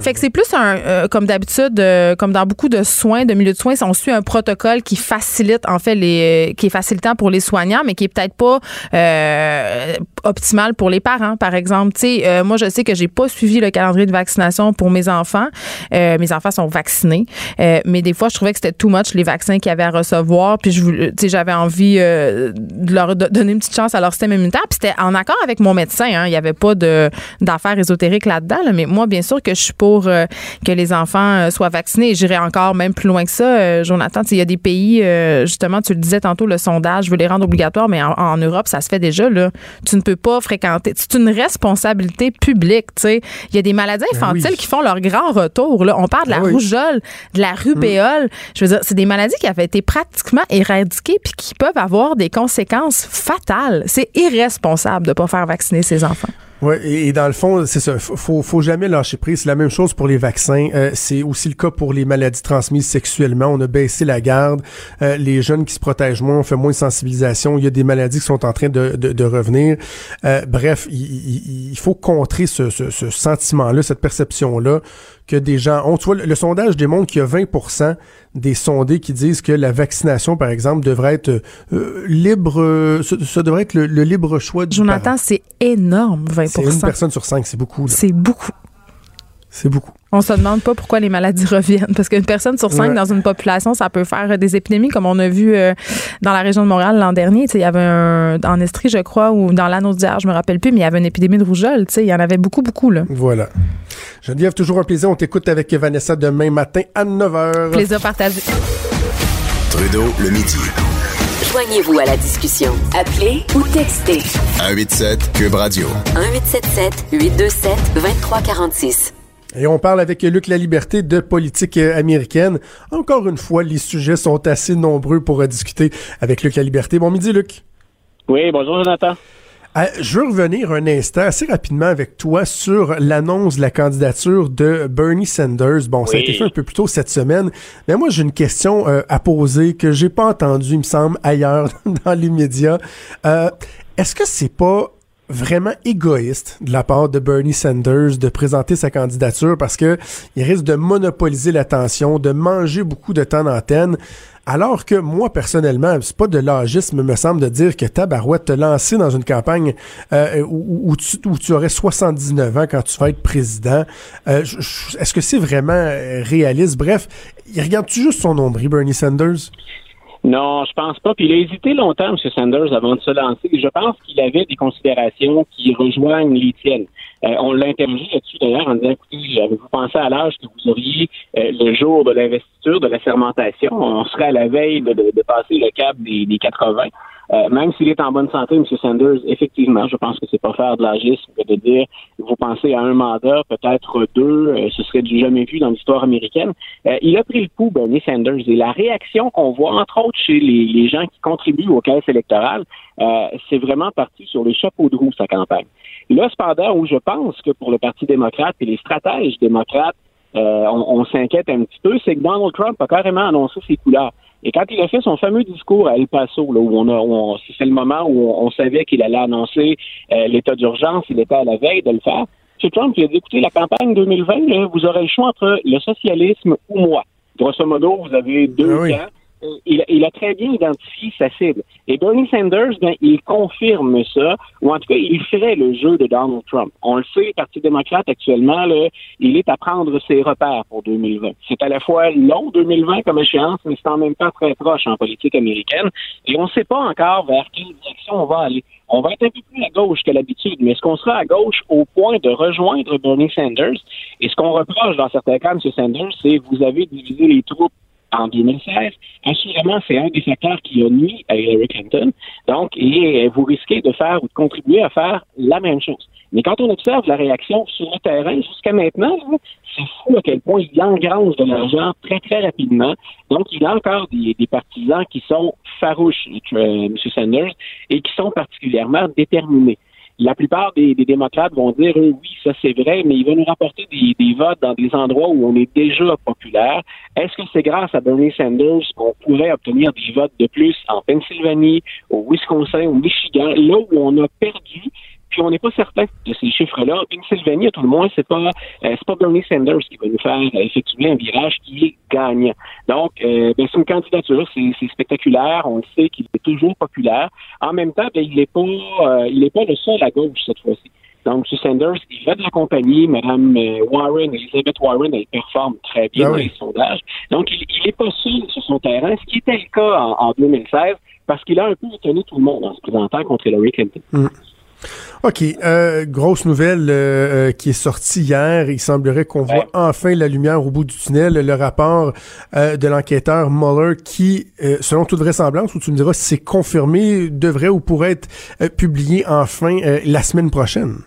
fait que c'est plus un, euh, comme d'habitude, euh, comme dans beaucoup de soins, de milieux de soins, on suit un protocole qui facilite, en fait, les, qui est facilitant pour les soignants, mais qui est peut-être pas euh, optimal pour les parents, par exemple. Tu sais, moi, je sais que j'ai pas suivi le calendrier de vaccination pour mes enfants. mes enfants sont vaccinés, mais des fois, je trouvais que c'était too much les vaccins qu'ils avaient à recevoir. Puis je, j'avais envie euh, de leur donner une petite chance à leur système immunitaire. Puis c'était en accord avec mon médecin. Hein. Il n'y avait pas de, d'affaires ésotériques là-dedans. Mais moi, bien sûr que je suis pour euh, que les enfants euh, soient vaccinés. J'irai encore même plus loin que ça, Jonathan. Il y a des pays, justement, tu le disais tantôt, le sondage veut les rendre obligatoires, mais en, Europe, ça se fait déjà. Là. Tu ne peux pas fréquenter. C'est une responsabilité publique. Il y a des maladies ben infantiles qui font leur grand retour. Là. On parle de la ben rougeole, de la rubéole. Je veux dire, c'est des maladies qui avaient été pratiquement éradiquées puis qui peuvent avoir des conséquences fatales. C'est irresponsable de ne pas faire vacciner ses enfants. Oui, et, dans le fond, c'est ça. Faut, jamais lâcher prise. C'est la même chose pour les vaccins. Euh, c'est aussi le cas pour les maladies transmises sexuellement. On a baissé la garde. Euh, les jeunes qui se protègent moins, on fait moins de sensibilisation. Il y a des maladies qui sont en train de, revenir. Euh, bref, il, faut contrer ce sentiment-là, cette perception-là que des gens ont. Tu vois, le, sondage démontre qu'il y a 20% des sondés qui disent que la vaccination, par exemple, devrait être euh, libre, ça, devrait être le, libre choix du Jonathan, c'est énorme, 20 C'est une personne sur cinq, c'est beaucoup. C'est beaucoup. C'est beaucoup. On se demande pas pourquoi les maladies <laughs> reviennent. Parce qu'une personne sur cinq dans une population, ça peut faire des épidémies, comme on a vu euh, dans la région de Montréal l'an dernier. Il y avait un, en Estrie, je crois, ou dans l'anneau d'hier, je me rappelle plus, mais il y avait une épidémie de rougeole. Il y en avait beaucoup, beaucoup. Là. Voilà. Geneviève, toujours un plaisir. On t'écoute avec Vanessa demain matin à 9h. Plaisir partagé. Trudeau, le midi. Joignez-vous à la discussion. Appelez ou textez. 187 Cube Radio. 1877 827 2346. Et on parle avec Luc La Liberté de politique euh, américaine. Encore une fois, les sujets sont assez nombreux pour discuter avec Luc La Liberté. Bon midi, Luc. Oui, bonjour, Jonathan. Euh, je veux revenir un instant assez rapidement avec toi sur l'annonce de la candidature de Bernie Sanders. Bon, ça a été fait un peu plus tôt cette semaine, mais moi j'ai une question euh, à poser que j'ai pas entendue, il me semble, ailleurs <laughs> dans les médias. Est-ce que c'est pas vraiment égoïste de la part de Bernie Sanders de présenter sa candidature parce que il risque de monopoliser l'attention, de manger beaucoup de temps d'antenne. Alors que moi, personnellement, c'est pas de l'âgisme, me semble, de dire que Tabarouette te lancer dans une campagne euh, où, tu, où, tu, aurais 79 ans quand tu vas être président. Euh, Est-ce que c'est vraiment euh, réaliste? Bref, regarde-tu juste son nombril, Bernie Sanders? Non, je pense pas. Puis il a hésité longtemps, M. Sanders, avant de se lancer. Je pense qu'il avait des considérations qui rejoignent les tiennes. Euh, on l'a là-dessus d'ailleurs en disant, écoutez, avez-vous pensé à l'âge que vous auriez euh, le jour de l'investiture, de la sermentation? On serait à la veille de, de, passer le cap des, des 80. Euh, même s'il est en bonne santé, M. Sanders, effectivement, je pense que c'est pas faire de l'agisme de dire vous pensez à un mandat, peut-être deux, euh, ce serait du jamais vu dans l'histoire américaine. Euh, il a pris le coup, Bernie Sanders, et la réaction qu'on voit, entre autres, chez les, les gens qui contribuent aux caisses électorales, c'est vraiment parti sur les chapeaux de roue, sa campagne. Là, cependant, où je pense que pour le Parti démocrate et les stratèges démocrates, on, on s'inquiète un petit peu, c'est que Donald Trump a carrément annoncé ses couleurs. Et quand il a fait son fameux discours à El Paso, là, où on a, c'est le moment où on, savait qu'il allait annoncer euh, l'état d'urgence, il était à la veille de le faire. M. Trump il a dit, écoutez, la campagne 2020, vous aurez le choix entre le socialisme ou moi. Grosso modo, vous avez deux ah temps il, a très bien identifié sa cible. Et Bernie Sanders, ben, il confirme ça, ou en tout cas, il ferait le jeu de Donald Trump. On le sait, le Parti démocrate actuellement, là, il est à prendre ses repères pour 2020. C'est à la fois long 2020 comme échéance, mais c'est en même temps très proche en politique américaine. Et on ne sait pas encore vers quelle direction on va aller. On va être un peu plus à gauche que l'habitude, mais est-ce qu'on sera à gauche au point de rejoindre Bernie Sanders? Et ce qu'on reproche dans certains cas, M. Sanders, c'est vous avez divisé les troupes en 2016, assurément, c'est un des facteurs qui a nuit à Hillary Clinton. Donc, et vous risquez de faire ou de contribuer à faire la même chose. Mais quand on observe la réaction sur le terrain jusqu'à maintenant, c'est fou à quel point il engrange de l'argent très, très rapidement. Donc, il a encore des, des partisans qui sont farouches, euh, M. Sanders, et qui sont particulièrement déterminés la plupart des, démocrates vont dire oui, ça c'est vrai, mais il va nous rapporter des, votes dans des endroits où on est déjà populaire. Est-ce que c'est grâce à Bernie Sanders qu'on pourrait obtenir des votes de plus en Pennsylvanie, au Wisconsin, au Michigan, là où on a perdu puis on n'est pas certain de ces chiffres-là. Pennsylvanie, à tout le moins, c'est pas euh, c'est pas Bernie Sanders qui va nous faire effectuer un virage qui est gagnant. Donc, euh, ben, c'est une candidature, c'est spectaculaire. On le sait qu'il est toujours populaire. En même temps, ben, il n'est pas euh, il est pas le seul à gauche cette fois-ci. Donc, M. Sanders, il fait de la compagnie. Mme Warren, Elizabeth Warren, elle performe très bien ah dans les sondages. Donc, il n'est pas seul sur son terrain, ce qui était le cas en, 2016, parce qu'il a un peu étonné tout le monde en se présentant contre Hillary Clinton. Mm. OK. Euh, grosse nouvelle euh, euh, qui est sortie hier. Il semblerait qu'on voit enfin la lumière au bout du tunnel. Le rapport de l'enquêteur Mueller qui, selon toute vraisemblance, ou tu me diras si c'est confirmé, devrait ou pourrait être publié enfin la semaine prochaine.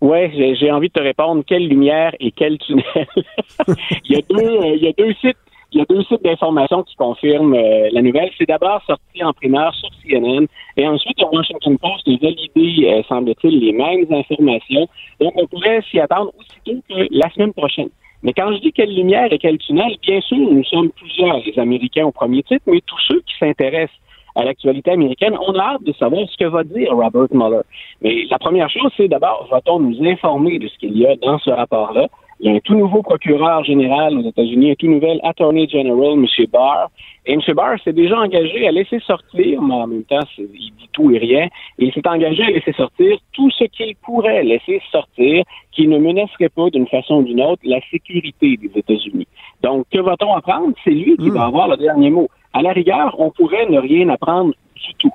Oui, j'ai envie de te répondre. Quelle lumière et quel tunnel? <laughs> il, y a deux, il y a deux sites il y a deux sites d'information qui confirment euh, la nouvelle. C'est d'abord sorti en primaire sur CNN et ensuite le Washington Post a validé, euh, semble-t-il, les mêmes informations. Donc, on pourrait s'y attendre aussitôt que la semaine prochaine. Mais quand je dis quelle lumière et quel tunnel, bien sûr, nous sommes plusieurs, les Américains au premier titre, mais tous ceux qui s'intéressent à l'actualité américaine, on a hâte de savoir ce que va dire Robert Mueller. Mais la première chose, c'est d'abord, va-t-on nous informer de ce qu'il y a dans ce rapport-là? Il y a un tout nouveau procureur général aux États-Unis, un tout nouvel Attorney General, M. Barr. Et M. Barr s'est déjà engagé à laisser sortir, mais en même temps, il dit tout et rien, et il s'est engagé à laisser sortir tout ce qu'il pourrait laisser sortir qui ne menacerait pas d'une façon ou d'une autre la sécurité des États-Unis. Donc, que va-t-on apprendre? C'est lui qui hmm. va avoir le dernier mot. À la rigueur, on pourrait ne rien apprendre du tout.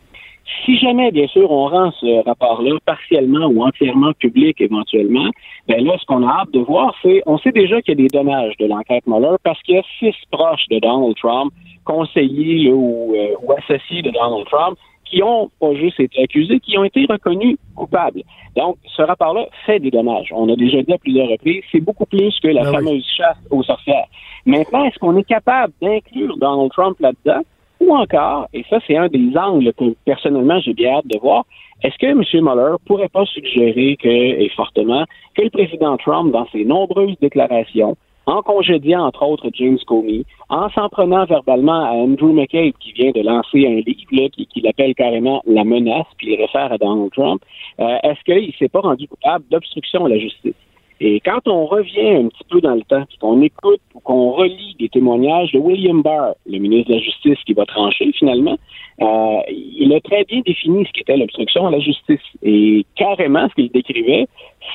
Si jamais, bien sûr, on rend ce rapport-là partiellement ou entièrement public éventuellement, ben là, ce qu'on a hâte de voir, c'est, on sait déjà qu'il y a des dommages de l'enquête Mueller parce qu'il y a six proches de Donald Trump, conseillers ou, euh, ou associés de Donald Trump, qui ont pas juste été accusés, qui ont été reconnus coupables. Donc, ce rapport-là fait des dommages. On a déjà dit à plusieurs reprises, c'est beaucoup plus que la ah fameuse chasse aux sorcières. Maintenant, est-ce qu'on est capable d'inclure Donald Trump là-dedans? Ou encore, et ça c'est un des angles que personnellement j'ai bien hâte de voir, est-ce que M. Mueller pourrait pas suggérer que, et fortement, que le président Trump, dans ses nombreuses déclarations, en congédiant entre autres James Comey, en s'en prenant verbalement à Andrew McCabe qui vient de lancer un livre qui, qui l'appelle carrément la menace, puis il réfère à Donald Trump, euh, est-ce qu'il s'est pas rendu coupable d'obstruction à la justice? Et quand on revient un petit peu dans le temps, puis qu'on écoute ou qu'on relit des témoignages de William Barr, le ministre de la Justice qui va trancher finalement, euh, il a très bien défini ce qu'était l'obstruction à la justice. Et carrément, ce qu'il décrivait,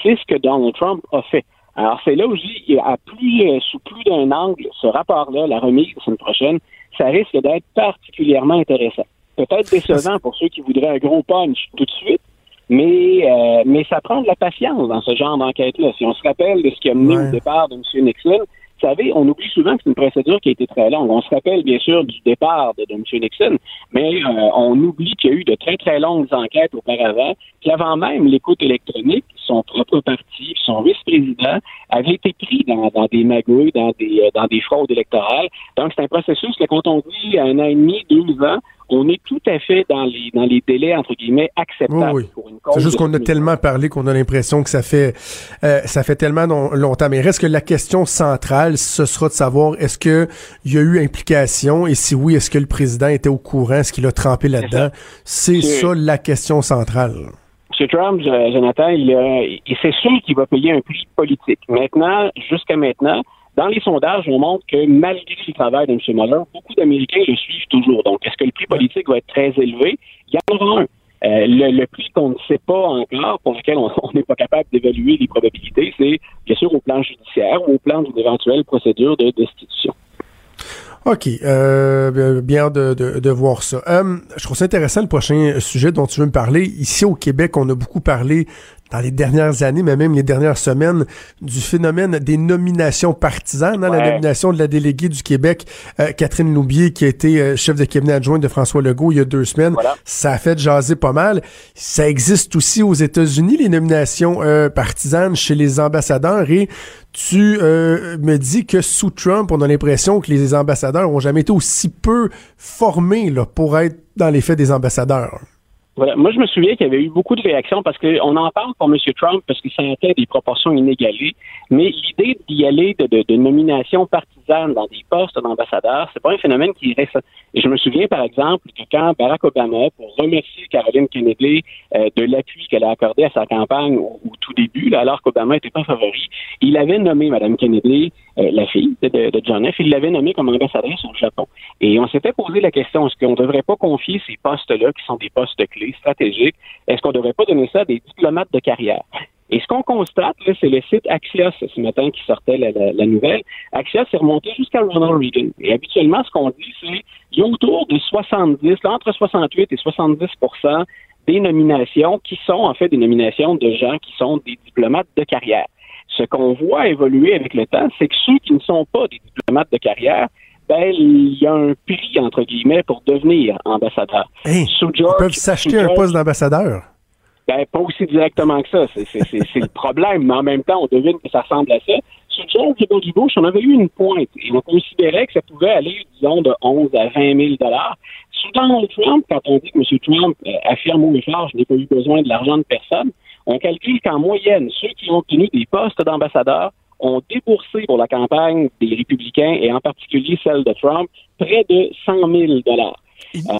c'est ce que Donald Trump a fait. Alors, c'est là où je dis, à plus, euh, sous plus d'un angle, ce rapport-là, la remise la semaine prochaine, ça risque d'être particulièrement intéressant. Peut-être décevant pour ceux qui voudraient un gros punch tout de suite, mais, euh, mais ça prend de la patience dans ce genre d'enquête-là. Si on se rappelle de ce qui a mené au départ de M. Nixon, vous savez, on oublie souvent que c'est une procédure qui a été très longue. On se rappelle bien sûr du départ de, M. Nixon, mais euh, on oublie qu'il y a eu de très très longues enquêtes auparavant, qu'avant même l'écoute électronique, son propre parti, son vice-président avait été pris dans, des magouilles, dans des, euh, dans des fraudes électorales. Donc c'est un processus que quand on dit un an et demi, deux ans, on est tout à fait dans les dans les délais entre guillemets acceptables pour une cause. C'est juste qu'on a tellement parlé qu'on a l'impression que ça fait euh, ça fait tellement longtemps. Mais reste que la question centrale, ce sera de savoir est-ce que il y a eu implication? Et si oui, est-ce que le président était au courant, est-ce qu'il a trempé là-dedans? C'est ça la question centrale. M. Trump, Jonathan, il, c'est sûr qu'il va payer un prix politique. Maintenant, jusqu'à maintenant, dans les sondages, on montre que malgré le travail de M. Mueller, beaucoup d'Américains le suivent toujours. Donc, est-ce que le prix politique va être très élevé? Il y en aura un. Euh, le, prix qu'on ne sait pas encore, pour lequel <laughs> on n'est pas capable d'évaluer les probabilités, c'est bien sûr au plan judiciaire ou au plan d'une éventuelle procédure de destitution. OK. Euh, bien de, de, voir ça. Euh, je trouve ça intéressant le prochain sujet dont tu veux me parler. Ici au Québec, on a beaucoup parlé dans les dernières années, mais même les dernières semaines, du phénomène des nominations partisanes. hein, La nomination de la déléguée du Québec, euh, Catherine Loubier, qui a été euh, chef de cabinet adjoint de François Legault il y a deux semaines. Ça a fait jaser pas mal. Ça existe aussi aux États-Unis, les nominations euh, partisanes chez les ambassadeurs. Et tu me dis que sous Trump, on a l'impression que les ambassadeurs ont jamais été aussi peu formés là, pour être dans les faits des ambassadeurs. Moi, je me souviens qu'il y avait eu beaucoup de réactions parce qu'on en parle pour M. Trump parce que ça atteint des proportions inégalées. Mais l'idée d'y aller de nomination partisane dans des postes d'ambassadeurs, c'est pas un phénomène qui est je me souviens, par exemple, que quand Barack Obama, pour remercier Caroline Kennedy euh, de l'appui qu'elle a accordé à sa campagne au, tout début, alors qu'Obama n'était pas favori, il avait nommé Mme Kennedy, euh, la fille de, de, John F., il l'avait nommée comme ambassadrice au Japon. Et on s'était posé la question, est-ce qu'on ne devrait pas confier ces postes-là, qui sont des postes clés stratégiques, est-ce qu'on ne devrait pas donner ça à des diplomates de carrière? Et ce qu'on constate, c'est le site Axios ce matin qui sortait la, nouvelle. Axios est remonté jusqu'à Ronald Reagan. Et habituellement, ce qu'on dit, c'est qu'il y a autour de 70, entre 68 et 70% des nominations qui sont en fait des nominations de gens qui sont des diplomates de carrière. Ce qu'on voit évoluer avec le temps, c'est que ceux qui ne sont pas des diplomates de carrière, ben, il y a un prix, entre guillemets, pour devenir ambassadeur. ils peuvent s'acheter un poste d'ambassadeur. Ben, pas aussi directement que ça. C'est le problème. Mais en même temps, on devine que ça ressemble à ça. Sous George W. Bush, on avait eu une pointe et on considérait que ça pouvait aller, disons, de 11 à 20 000 Sous Donald Trump, quand on dit que M. Trump euh, affirme au effort, je n'ai pas eu besoin de l'argent de personne, on calcule qu'en moyenne, ceux qui ont obtenu des postes d'ambassadeur ont déboursé pour la campagne des républicains et en particulier celle de Trump près de 100 000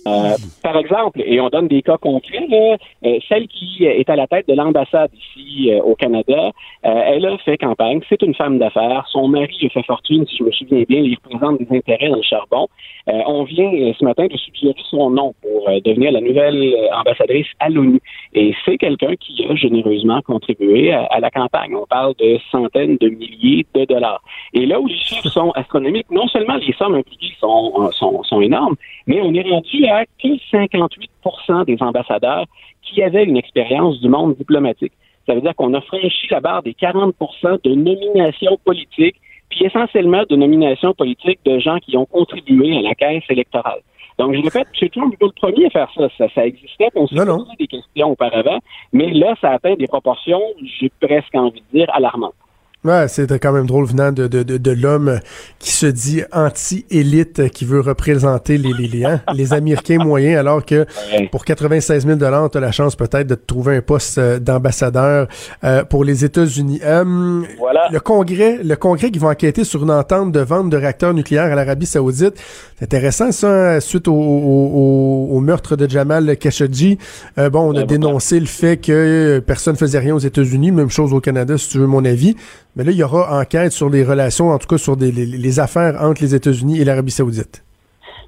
euh, par exemple, et on donne des cas concrets, euh, celle qui est à la tête de l'ambassade ici euh, au Canada, elle a fait campagne, c'est une femme d'affaires, son mari a fait fortune, si je me souviens bien, il représente des intérêts dans le charbon. on vient ce matin de suggérer son nom pour devenir la nouvelle ambassadrice à l'ONU. Et c'est quelqu'un qui a généreusement contribué à, la campagne. On parle de centaines de milliers de dollars. Et là où les chiffres sont astronomiques, non seulement les sommes impliquées sont, sont, sont énormes, mais on est rendu à que 58 des ambassadeurs qui avaient une expérience du monde diplomatique. Ça veut dire qu'on a franchi la barre des 40 de nominations politiques, puis essentiellement de nominations politiques de gens qui ont contribué à la caisse électorale. Donc, je répète, M. Trump n'est le premier à faire ça. Ça, existait, on s'est posé des questions auparavant, mais là, ça atteint des proportions, j'ai presque envie de dire, alarmantes. Ouais, c'est quand même drôle venant de, de, de, l'homme qui se dit anti-élite, qui veut représenter les, les, les, hein, <laughs> les Américains moyens, alors que pour 96 000 tu as la chance peut-être de te trouver un poste euh, d'ambassadeur euh, pour les États-Unis. Euh, voilà. Le Congrès, le Congrès qui va enquêter sur une entente de vente de réacteurs nucléaires à l'Arabie Saoudite. C'est intéressant ça, suite au, au, au, meurtre de Jamal Khashoggi. bon, on a dénoncé le fait que personne faisait rien aux États-Unis, même chose au Canada, si tu veux mon avis. Mais là, il y aura enquête sur les relations, en tout cas sur les, affaires entre les États-Unis et l'Arabie saoudite.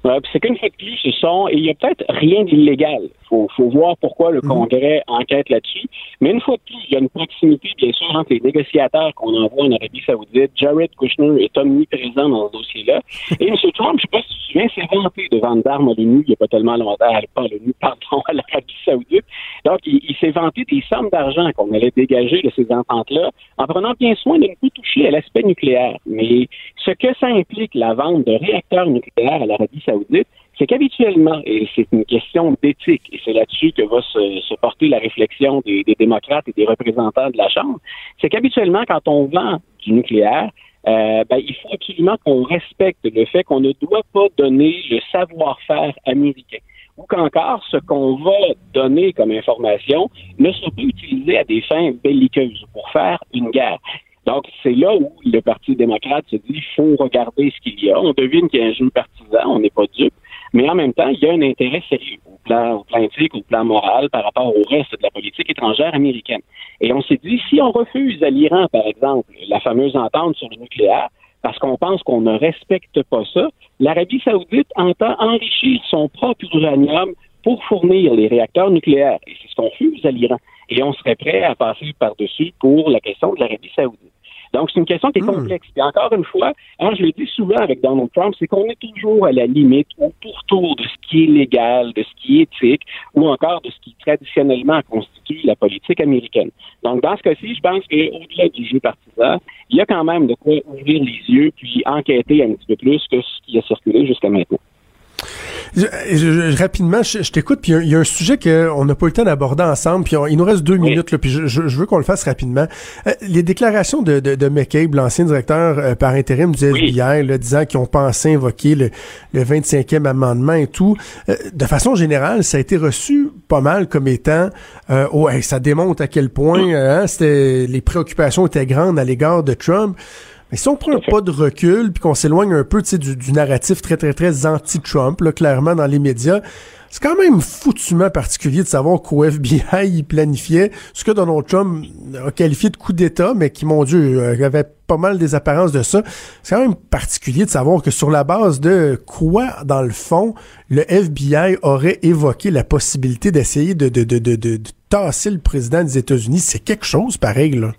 Ouais, c'est qu'une fois de plus, ce sont, et il n'y a peut-être rien d'illégal. Faut, faut voir pourquoi le Mhm. Congrès enquête là-dessus. Mais une fois de plus, il y a une proximité, bien sûr, entre les négociateurs qu'on envoie en Arabie Saoudite. Jared Kushner est omniprésent dans ce dossier-là. <laughs> Et M. Trump, je ne sais pas si tu te souviens, s'est vanté de vendre d'armes à l'ONU il n'y a pas tellement longtemps, pas à l'ONU, pardon, à l'Arabie Saoudite. Donc, il, il s'est vanté des sommes d'argent qu'on allait dégager de ces ententes-là en prenant bien soin de ne pas toucher à l'aspect nucléaire. Mais ce que ça implique, la vente de réacteurs nucléaires à l'Arabie Saoudite, c'est qu'habituellement, et c'est une question d'éthique, et c'est là-dessus que va se, porter la réflexion des, des démocrates et des représentants de la Chambre, c'est qu'habituellement, quand on vend du nucléaire, euh, ben, il faut absolument qu'on respecte le fait qu'on ne doit pas donner le savoir-faire américain ou qu'encore ce qu'on va donner comme information ne soit pas utilisé à des fins belliqueuses pour faire une guerre. Donc, c'est là où le Parti démocrate se dit il faut regarder ce qu'il y a. On devine qu'il y a un jeu partisan, on n'est pas dupe, mais en même temps, il y a un intérêt sérieux au plan, au plan éthique, au plan moral par rapport au reste de la politique étrangère américaine. Et on s'est dit, si on refuse à l'Iran, par exemple, la fameuse entente sur le nucléaire, parce qu'on pense qu'on ne respecte pas ça, l'Arabie saoudite entend enrichir son propre uranium pour fournir les réacteurs nucléaires. Et c'est ce qu'on refuse à l'Iran. Et on serait prêt à passer par-dessus pour la question de l'Arabie saoudite. Donc, c'est une question qui est complexe. Et encore une fois, hein, je le dis souvent avec Donald Trump, c'est qu'on est toujours à la limite ou pourtour de ce qui est légal, de ce qui est éthique, ou encore de ce qui traditionnellement constitue la politique américaine. Donc, dans ce cas-ci, je pense qu'au-delà du jeu partisan, il y a quand même de quoi ouvrir les yeux puis enquêter un petit peu plus que ce qui a circulé jusqu'à maintenant. Je, je, rapidement, je, je t'écoute, puis il y, a un sujet qu'on n'a pas eu le temps d'aborder ensemble, puis il nous reste deux oui. minutes, là, puis je, je, veux qu'on le fasse rapidement. Euh, les déclarations de, de, de McCabe, l'ancien directeur euh, par intérim du FBI, oui. là, disant qu'ils ont pensé invoquer le, le 25e amendement et tout, euh, de façon générale, ça a été reçu pas mal comme étant, oh, hey, ça démontre à quel point hein, c'était les préoccupations étaient grandes à l'égard de Trump. Mais si on prend un pas de recul puis qu'on s'éloigne un peu du, du narratif très, très, très anti-Trump, clairement dans les médias, c'est quand même foutument particulier de savoir qu'au FBI, il planifiait ce que Donald Trump a qualifié de coup d'État, mais qui, mon Dieu, avait pas mal des apparences de ça. C'est quand même particulier de savoir que sur la base de quoi, dans le fond, le FBI aurait évoqué la possibilité d'essayer de, de, de, de, de tasser le président des États-Unis. C'est quelque chose pareil, là.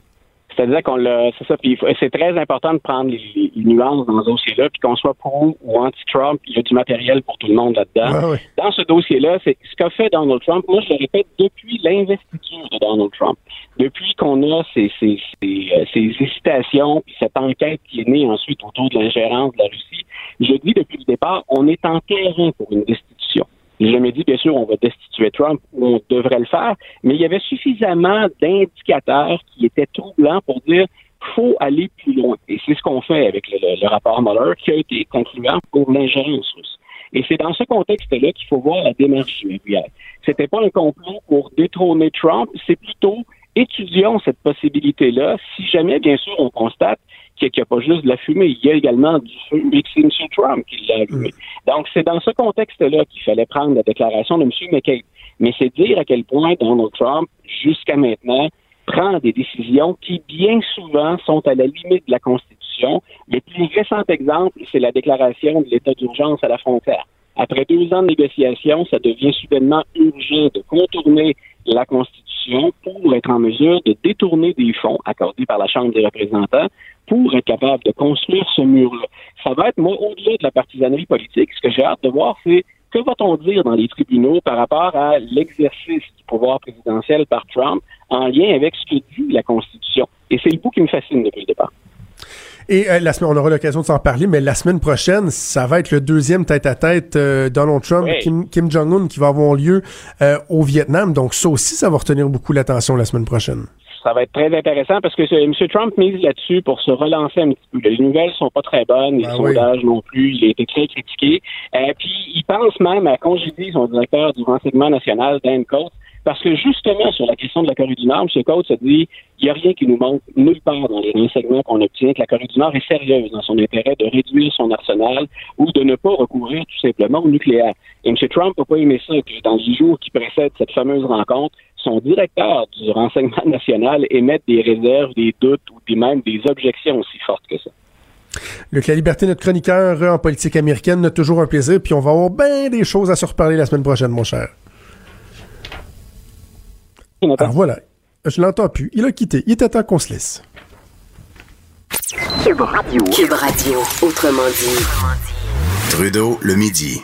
C'est-à-dire qu'on l'a, c'est ça, puis c'est très important de prendre les, nuances dans ce dossier-là, puis qu'on soit pro ou anti-Trump, il y a du matériel pour tout le monde là-dedans. Ah oui. Dans ce dossier-là, c'est ce qu'a fait Donald Trump. Moi, je le répète, depuis l'investiture de Donald Trump, depuis qu'on a ces, ces, ces, ces hésitations, puis cette enquête qui est née ensuite autour de l'ingérence de la Russie, je dis depuis le départ, on est en terrain pour une destitution. J'ai jamais dit, bien sûr, on va destituer Trump ou on devrait le faire, mais il y avait suffisamment d'indicateurs qui étaient troublants pour dire faut aller plus loin. Et c'est ce qu'on fait avec le, rapport Mueller qui a été concluant pour l'ingérence russe. Et c'est dans ce contexte-là qu'il faut voir la démarche FBI. C'était pas un complot pour détrôner Trump, c'est plutôt étudions cette possibilité-là. Si jamais, bien sûr, on constate qu'il n'y a pas juste de la fumée, il y a également du feu que c'est M. Trump qui l'a allumé. Donc, c'est dans ce contexte-là qu'il fallait prendre la déclaration de M. McCabe. Mais c'est dire à quel point Donald Trump, jusqu'à maintenant, prend des décisions qui, bien souvent, sont à la limite de la Constitution. Le plus récent exemple, c'est la déclaration de l'état d'urgence à la frontière. Après deux ans de négociations, ça devient soudainement urgent de contourner la Constitution pour être en mesure de détourner des fonds accordés par la Chambre des représentants pour être capable de construire ce mur-là. Ça va être, moi, au-delà de la partisanerie politique, ce que j'ai hâte de voir, c'est que va-t-on dire dans les tribunaux par rapport à l'exercice du pouvoir présidentiel par Trump en lien avec ce que dit la Constitution? Et c'est le bout qui me fascine depuis le départ. Et euh, la semaine, on aura l'occasion de s'en parler, mais la semaine prochaine, ça va être le deuxième tête-à-tête euh, Donald Trump, Oui. Kim, Kim Jong-un qui va avoir lieu euh, au Vietnam. Donc ça aussi, ça va retenir beaucoup l'attention la semaine prochaine. Ça va être très intéressant parce que M. Trump mise là-dessus pour se relancer un petit peu. Les nouvelles sont pas très bonnes, les Ah oui. sondages non plus. Il a été très critiqué. Euh, puis il pense même à congédier son directeur du renseignement national, Dan Coates, parce que justement sur la question de la Corée du Nord, M. Coates a dit il n'y a rien qui nous manque nulle part dans les renseignements qu'on obtient que la Corée du Nord est sérieuse dans son intérêt de réduire son arsenal ou de ne pas recourir tout simplement au nucléaire. Et M. Trump n'a pas aimé ça que dans les jours qui précèdent cette fameuse rencontre, son directeur du renseignement national émette des réserves, des doutes ou même des objections aussi fortes que ça. Luc La Liberté, notre chroniqueur en politique américaine, a toujours un plaisir, puis on va avoir bien des choses à se reparler la semaine prochaine, mon cher. Alors voilà, je l'entends plus. Il a quitté. Il était temps qu'on se laisse. Cube Radio. Cube Radio, autrement dit. Trudeau, le midi.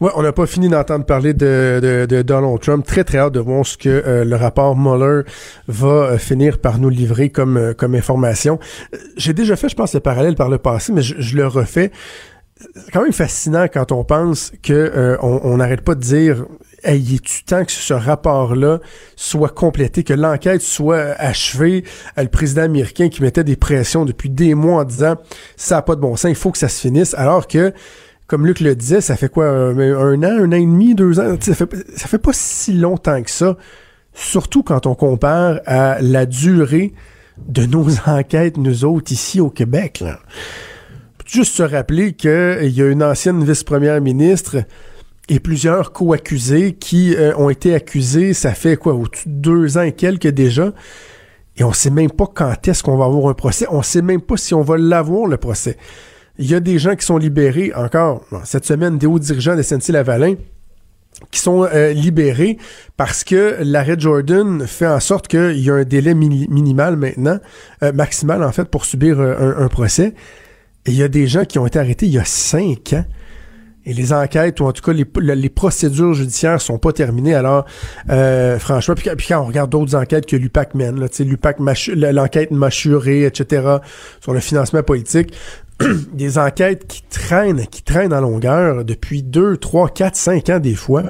Ouais, on n'a pas fini d'entendre parler de, de, Donald Trump. Très, très hâte de voir ce que euh, le rapport Mueller va euh, finir par nous livrer comme, euh, comme information. J'ai déjà fait, je pense, le parallèle par le passé, mais je, le refais. C'est quand même fascinant quand on pense que on n'arrête pas de dire il est temps que ce rapport-là soit complété, que l'enquête soit achevée? Le président américain qui mettait des pressions depuis des mois en disant ça n'a pas de bon sens, il faut que ça se finisse, alors que comme Luc le disait, ça fait quoi, un, an, un an et demi, deux ans? Ça fait, ça fait pas si longtemps que ça. Surtout quand on compare à la durée de nos <laughs> enquêtes, nous autres, ici au Québec. Là. Juste se rappeler qu'il y a une ancienne vice-première ministre et plusieurs co-accusés qui euh, ont été accusés, ça fait quoi, au-dessus de deux ans et quelques déjà. Et on sait même pas quand est-ce qu'on va avoir un procès. On sait même pas si on va l'avoir, le procès. Il y a des gens qui sont libérés encore cette semaine, des hauts dirigeants de SNC-Lavalin qui sont euh, libérés parce que l'arrêt Jordan fait en sorte qu'il y a un délai minimal maintenant, euh, maximal en fait, pour subir euh, un, procès. Et il y a des gens qui ont été arrêtés il y a cinq ans. Et les enquêtes, ou en tout cas les, procédures judiciaires sont pas terminées. Alors, franchement, puis, quand on regarde d'autres enquêtes que l'UPAC mène, là, l'UPAC, l'enquête mâchurée, etc., sur le financement politique, <clears throat> des enquêtes qui traînent, qui traînent en longueur depuis 2, 3, 4, 5 ans des fois.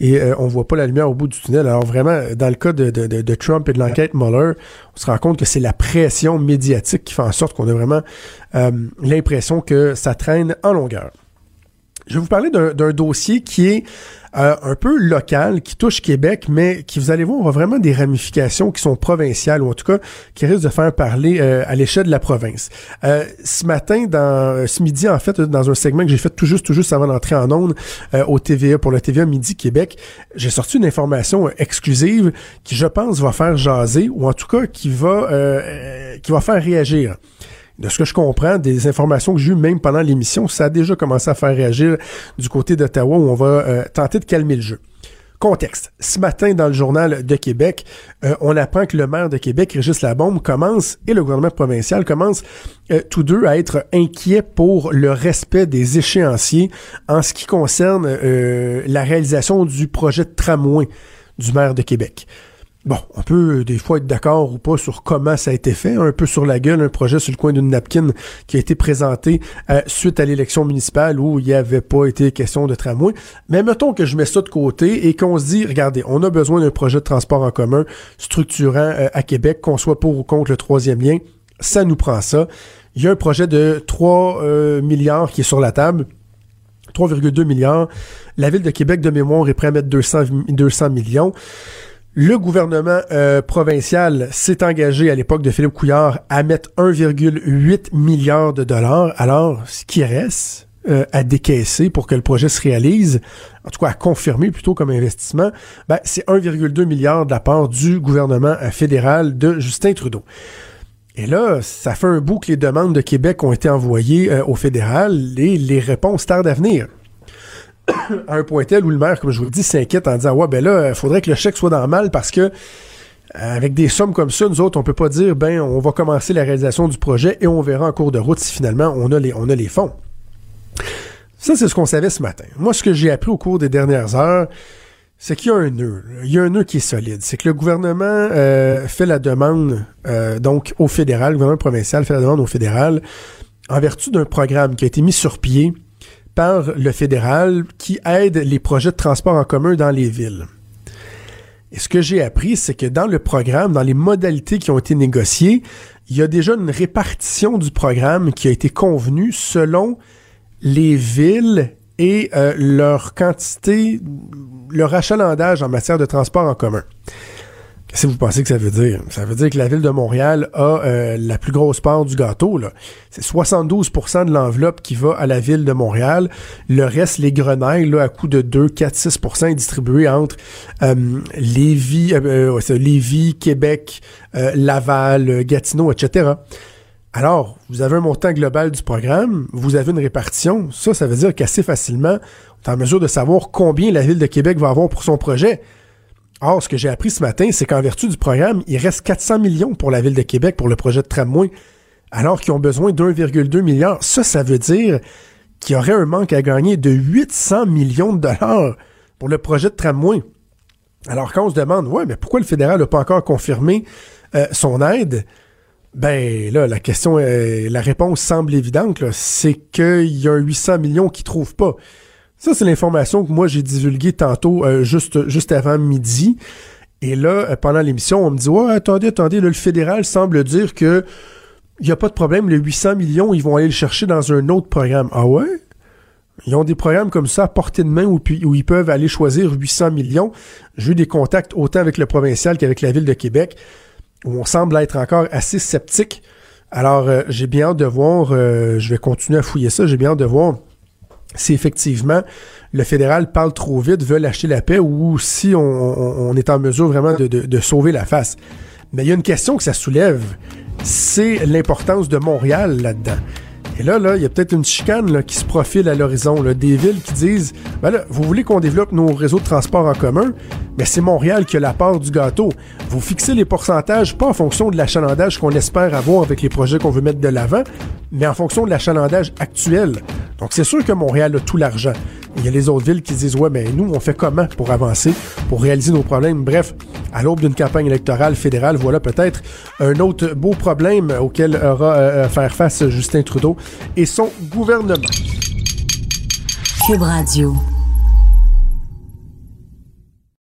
Et euh, on voit pas la lumière au bout du tunnel. Alors vraiment, dans le cas de, de, de Trump et de l'enquête Mueller, on se rend compte que c'est la pression médiatique qui fait en sorte qu'on a vraiment euh, l'impression que ça traîne en longueur. Je vais vous parler d'un dossier qui est euh, un peu local, qui touche Québec, mais qui, vous allez voir, aura vraiment des ramifications qui sont provinciales, ou en tout cas qui risquent de faire parler euh, à l'échelle de la province. Euh, ce matin, dans ce midi, en fait, dans un segment que j'ai fait tout juste, tout juste avant d'entrer en onde au TVA, pour le TVA Midi Québec, j'ai sorti une information exclusive qui, je pense, va faire jaser, ou en tout cas qui va, qui va faire réagir de ce que je comprends, des informations que j'ai eues même pendant l'émission, ça a déjà commencé à faire réagir du côté d'Ottawa où on va euh, tenter de calmer le jeu. Contexte. Ce matin, dans le journal de Québec, euh, on apprend que le maire de Québec, Régis Labombe, commence, et le gouvernement provincial commence euh, tous deux à être inquiets pour le respect des échéanciers en ce qui concerne la réalisation du projet de tramway du maire de Québec. Bon, on peut euh, des fois être d'accord ou pas sur comment ça a été fait, un peu sur la gueule, un projet sur le coin d'une napkin qui a été présenté euh, suite à l'élection municipale où il n'y avait pas été question de tramway. Mais mettons que je mets ça de côté et qu'on se dit, regardez, on a besoin d'un projet de transport en commun structurant euh, à Québec, qu'on soit pour ou contre le troisième lien, ça nous prend ça. Il y a un projet de 3 milliards qui est sur la table. 3,2 milliards. La ville de Québec, de mémoire, est prêt à mettre 200, 200 millions. Le gouvernement euh, provincial s'est engagé à l'époque de Philippe Couillard à mettre 1,8 milliard de dollars. Alors, ce qui reste euh, à décaisser pour que le projet se réalise, en tout cas à confirmer plutôt comme investissement, ben, c'est 1,2 milliard de la part du gouvernement euh, fédéral de Justin Trudeau. Et là, ça fait un bout que les demandes de Québec ont été envoyées au fédéral et les réponses tardent à venir. À un point tel où le maire, comme je vous le dis, s'inquiète en disant Ouais, ben là, il faudrait que le chèque soit dans mal parce que euh, avec des sommes comme ça, nous autres, on peut pas dire ben on va commencer la réalisation du projet et on verra en cours de route si finalement on a les, on a les fonds. Ça, c'est ce qu'on savait ce matin. Moi, ce que j'ai appris au cours des dernières heures, c'est qu'il y a un nœud. Il y a un nœud qui est solide. C'est que le gouvernement euh, fait la demande euh, donc au fédéral, le gouvernement provincial fait la demande au fédéral en vertu d'un programme qui a été mis sur pied par le fédéral qui aide les projets de transport en commun dans les villes. Et ce que j'ai appris, c'est que dans le programme, dans les modalités qui ont été négociées, il y a déjà une répartition du programme qui a été convenue selon les villes et euh, leur quantité, leur achalandage en matière de transport en commun. Qu'est-ce que vous pensez que ça veut dire? Ça veut dire que la ville de Montréal a euh, la plus grosse part du gâteau. C'est 72% de l'enveloppe qui va à la ville de Montréal. Le reste, les grenailles, là, à coût de 2, 4, 6 est distribué entre euh, Lévis, euh, Lévis, Québec, Laval, Gatineau, etc. Alors, vous avez un montant global du programme, vous avez une répartition. Ça, ça veut dire qu'assez facilement, on est en mesure de savoir combien la ville de Québec va avoir pour son projet. Or, ce que j'ai appris ce matin, c'est qu'en vertu du programme, il reste 400 millions pour la Ville de Québec pour le projet de tramway, alors qu'ils ont besoin d'1,2 milliard. Ça, ça veut dire qu'il y aurait un manque à gagner de 800 millions de dollars pour le projet de tramway. Alors quand on se demande, ouais, mais pourquoi le fédéral n'a pas encore confirmé euh, son aide? Ben là, la question, la réponse semble évidente, c'est qu'il y a un 800 millions qui ne trouvent pas. Ça, c'est l'information que moi j'ai divulguée tantôt, euh, juste, avant midi. Et là, euh, pendant l'émission, on me dit, ouais, attendez, attendez, le fédéral semble dire que il n'y a pas de problème, les 800 millions, ils vont aller le chercher dans un autre programme. Ah ouais? Ils ont des programmes comme ça à portée de main où, ils peuvent aller choisir 800 millions. J'ai eu des contacts autant avec le provincial qu'avec la ville de Québec où on semble être encore assez sceptique. Alors, euh, j'ai bien hâte de voir, je vais continuer à fouiller ça, j'ai bien hâte de voir si effectivement le fédéral parle trop vite, veut acheter la paix ou si on, est en mesure vraiment de, de sauver la face. Mais il y a une question que ça soulève, c'est l'importance de Montréal là-dedans. Et là, là, il y a peut-être une chicane qui se profile à l'horizon. Des villes qui disent ben là, vous voulez qu'on développe nos réseaux de transport en commun, mais c'est Montréal qui a la part du gâteau. Vous fixez les pourcentages pas en fonction de l'achalandage qu'on espère avoir avec les projets qu'on veut mettre de l'avant, mais en fonction de l'achalandage actuel. Donc c'est sûr que Montréal a tout l'argent. Il y a les autres villes qui disent ouais, mais nous, on fait comment pour avancer, pour réaliser nos problèmes? Bref, à l'aube d'une campagne électorale fédérale, voilà peut-être un autre beau problème auquel aura euh, à faire face Justin Trudeau et son gouvernement. Cube Radio.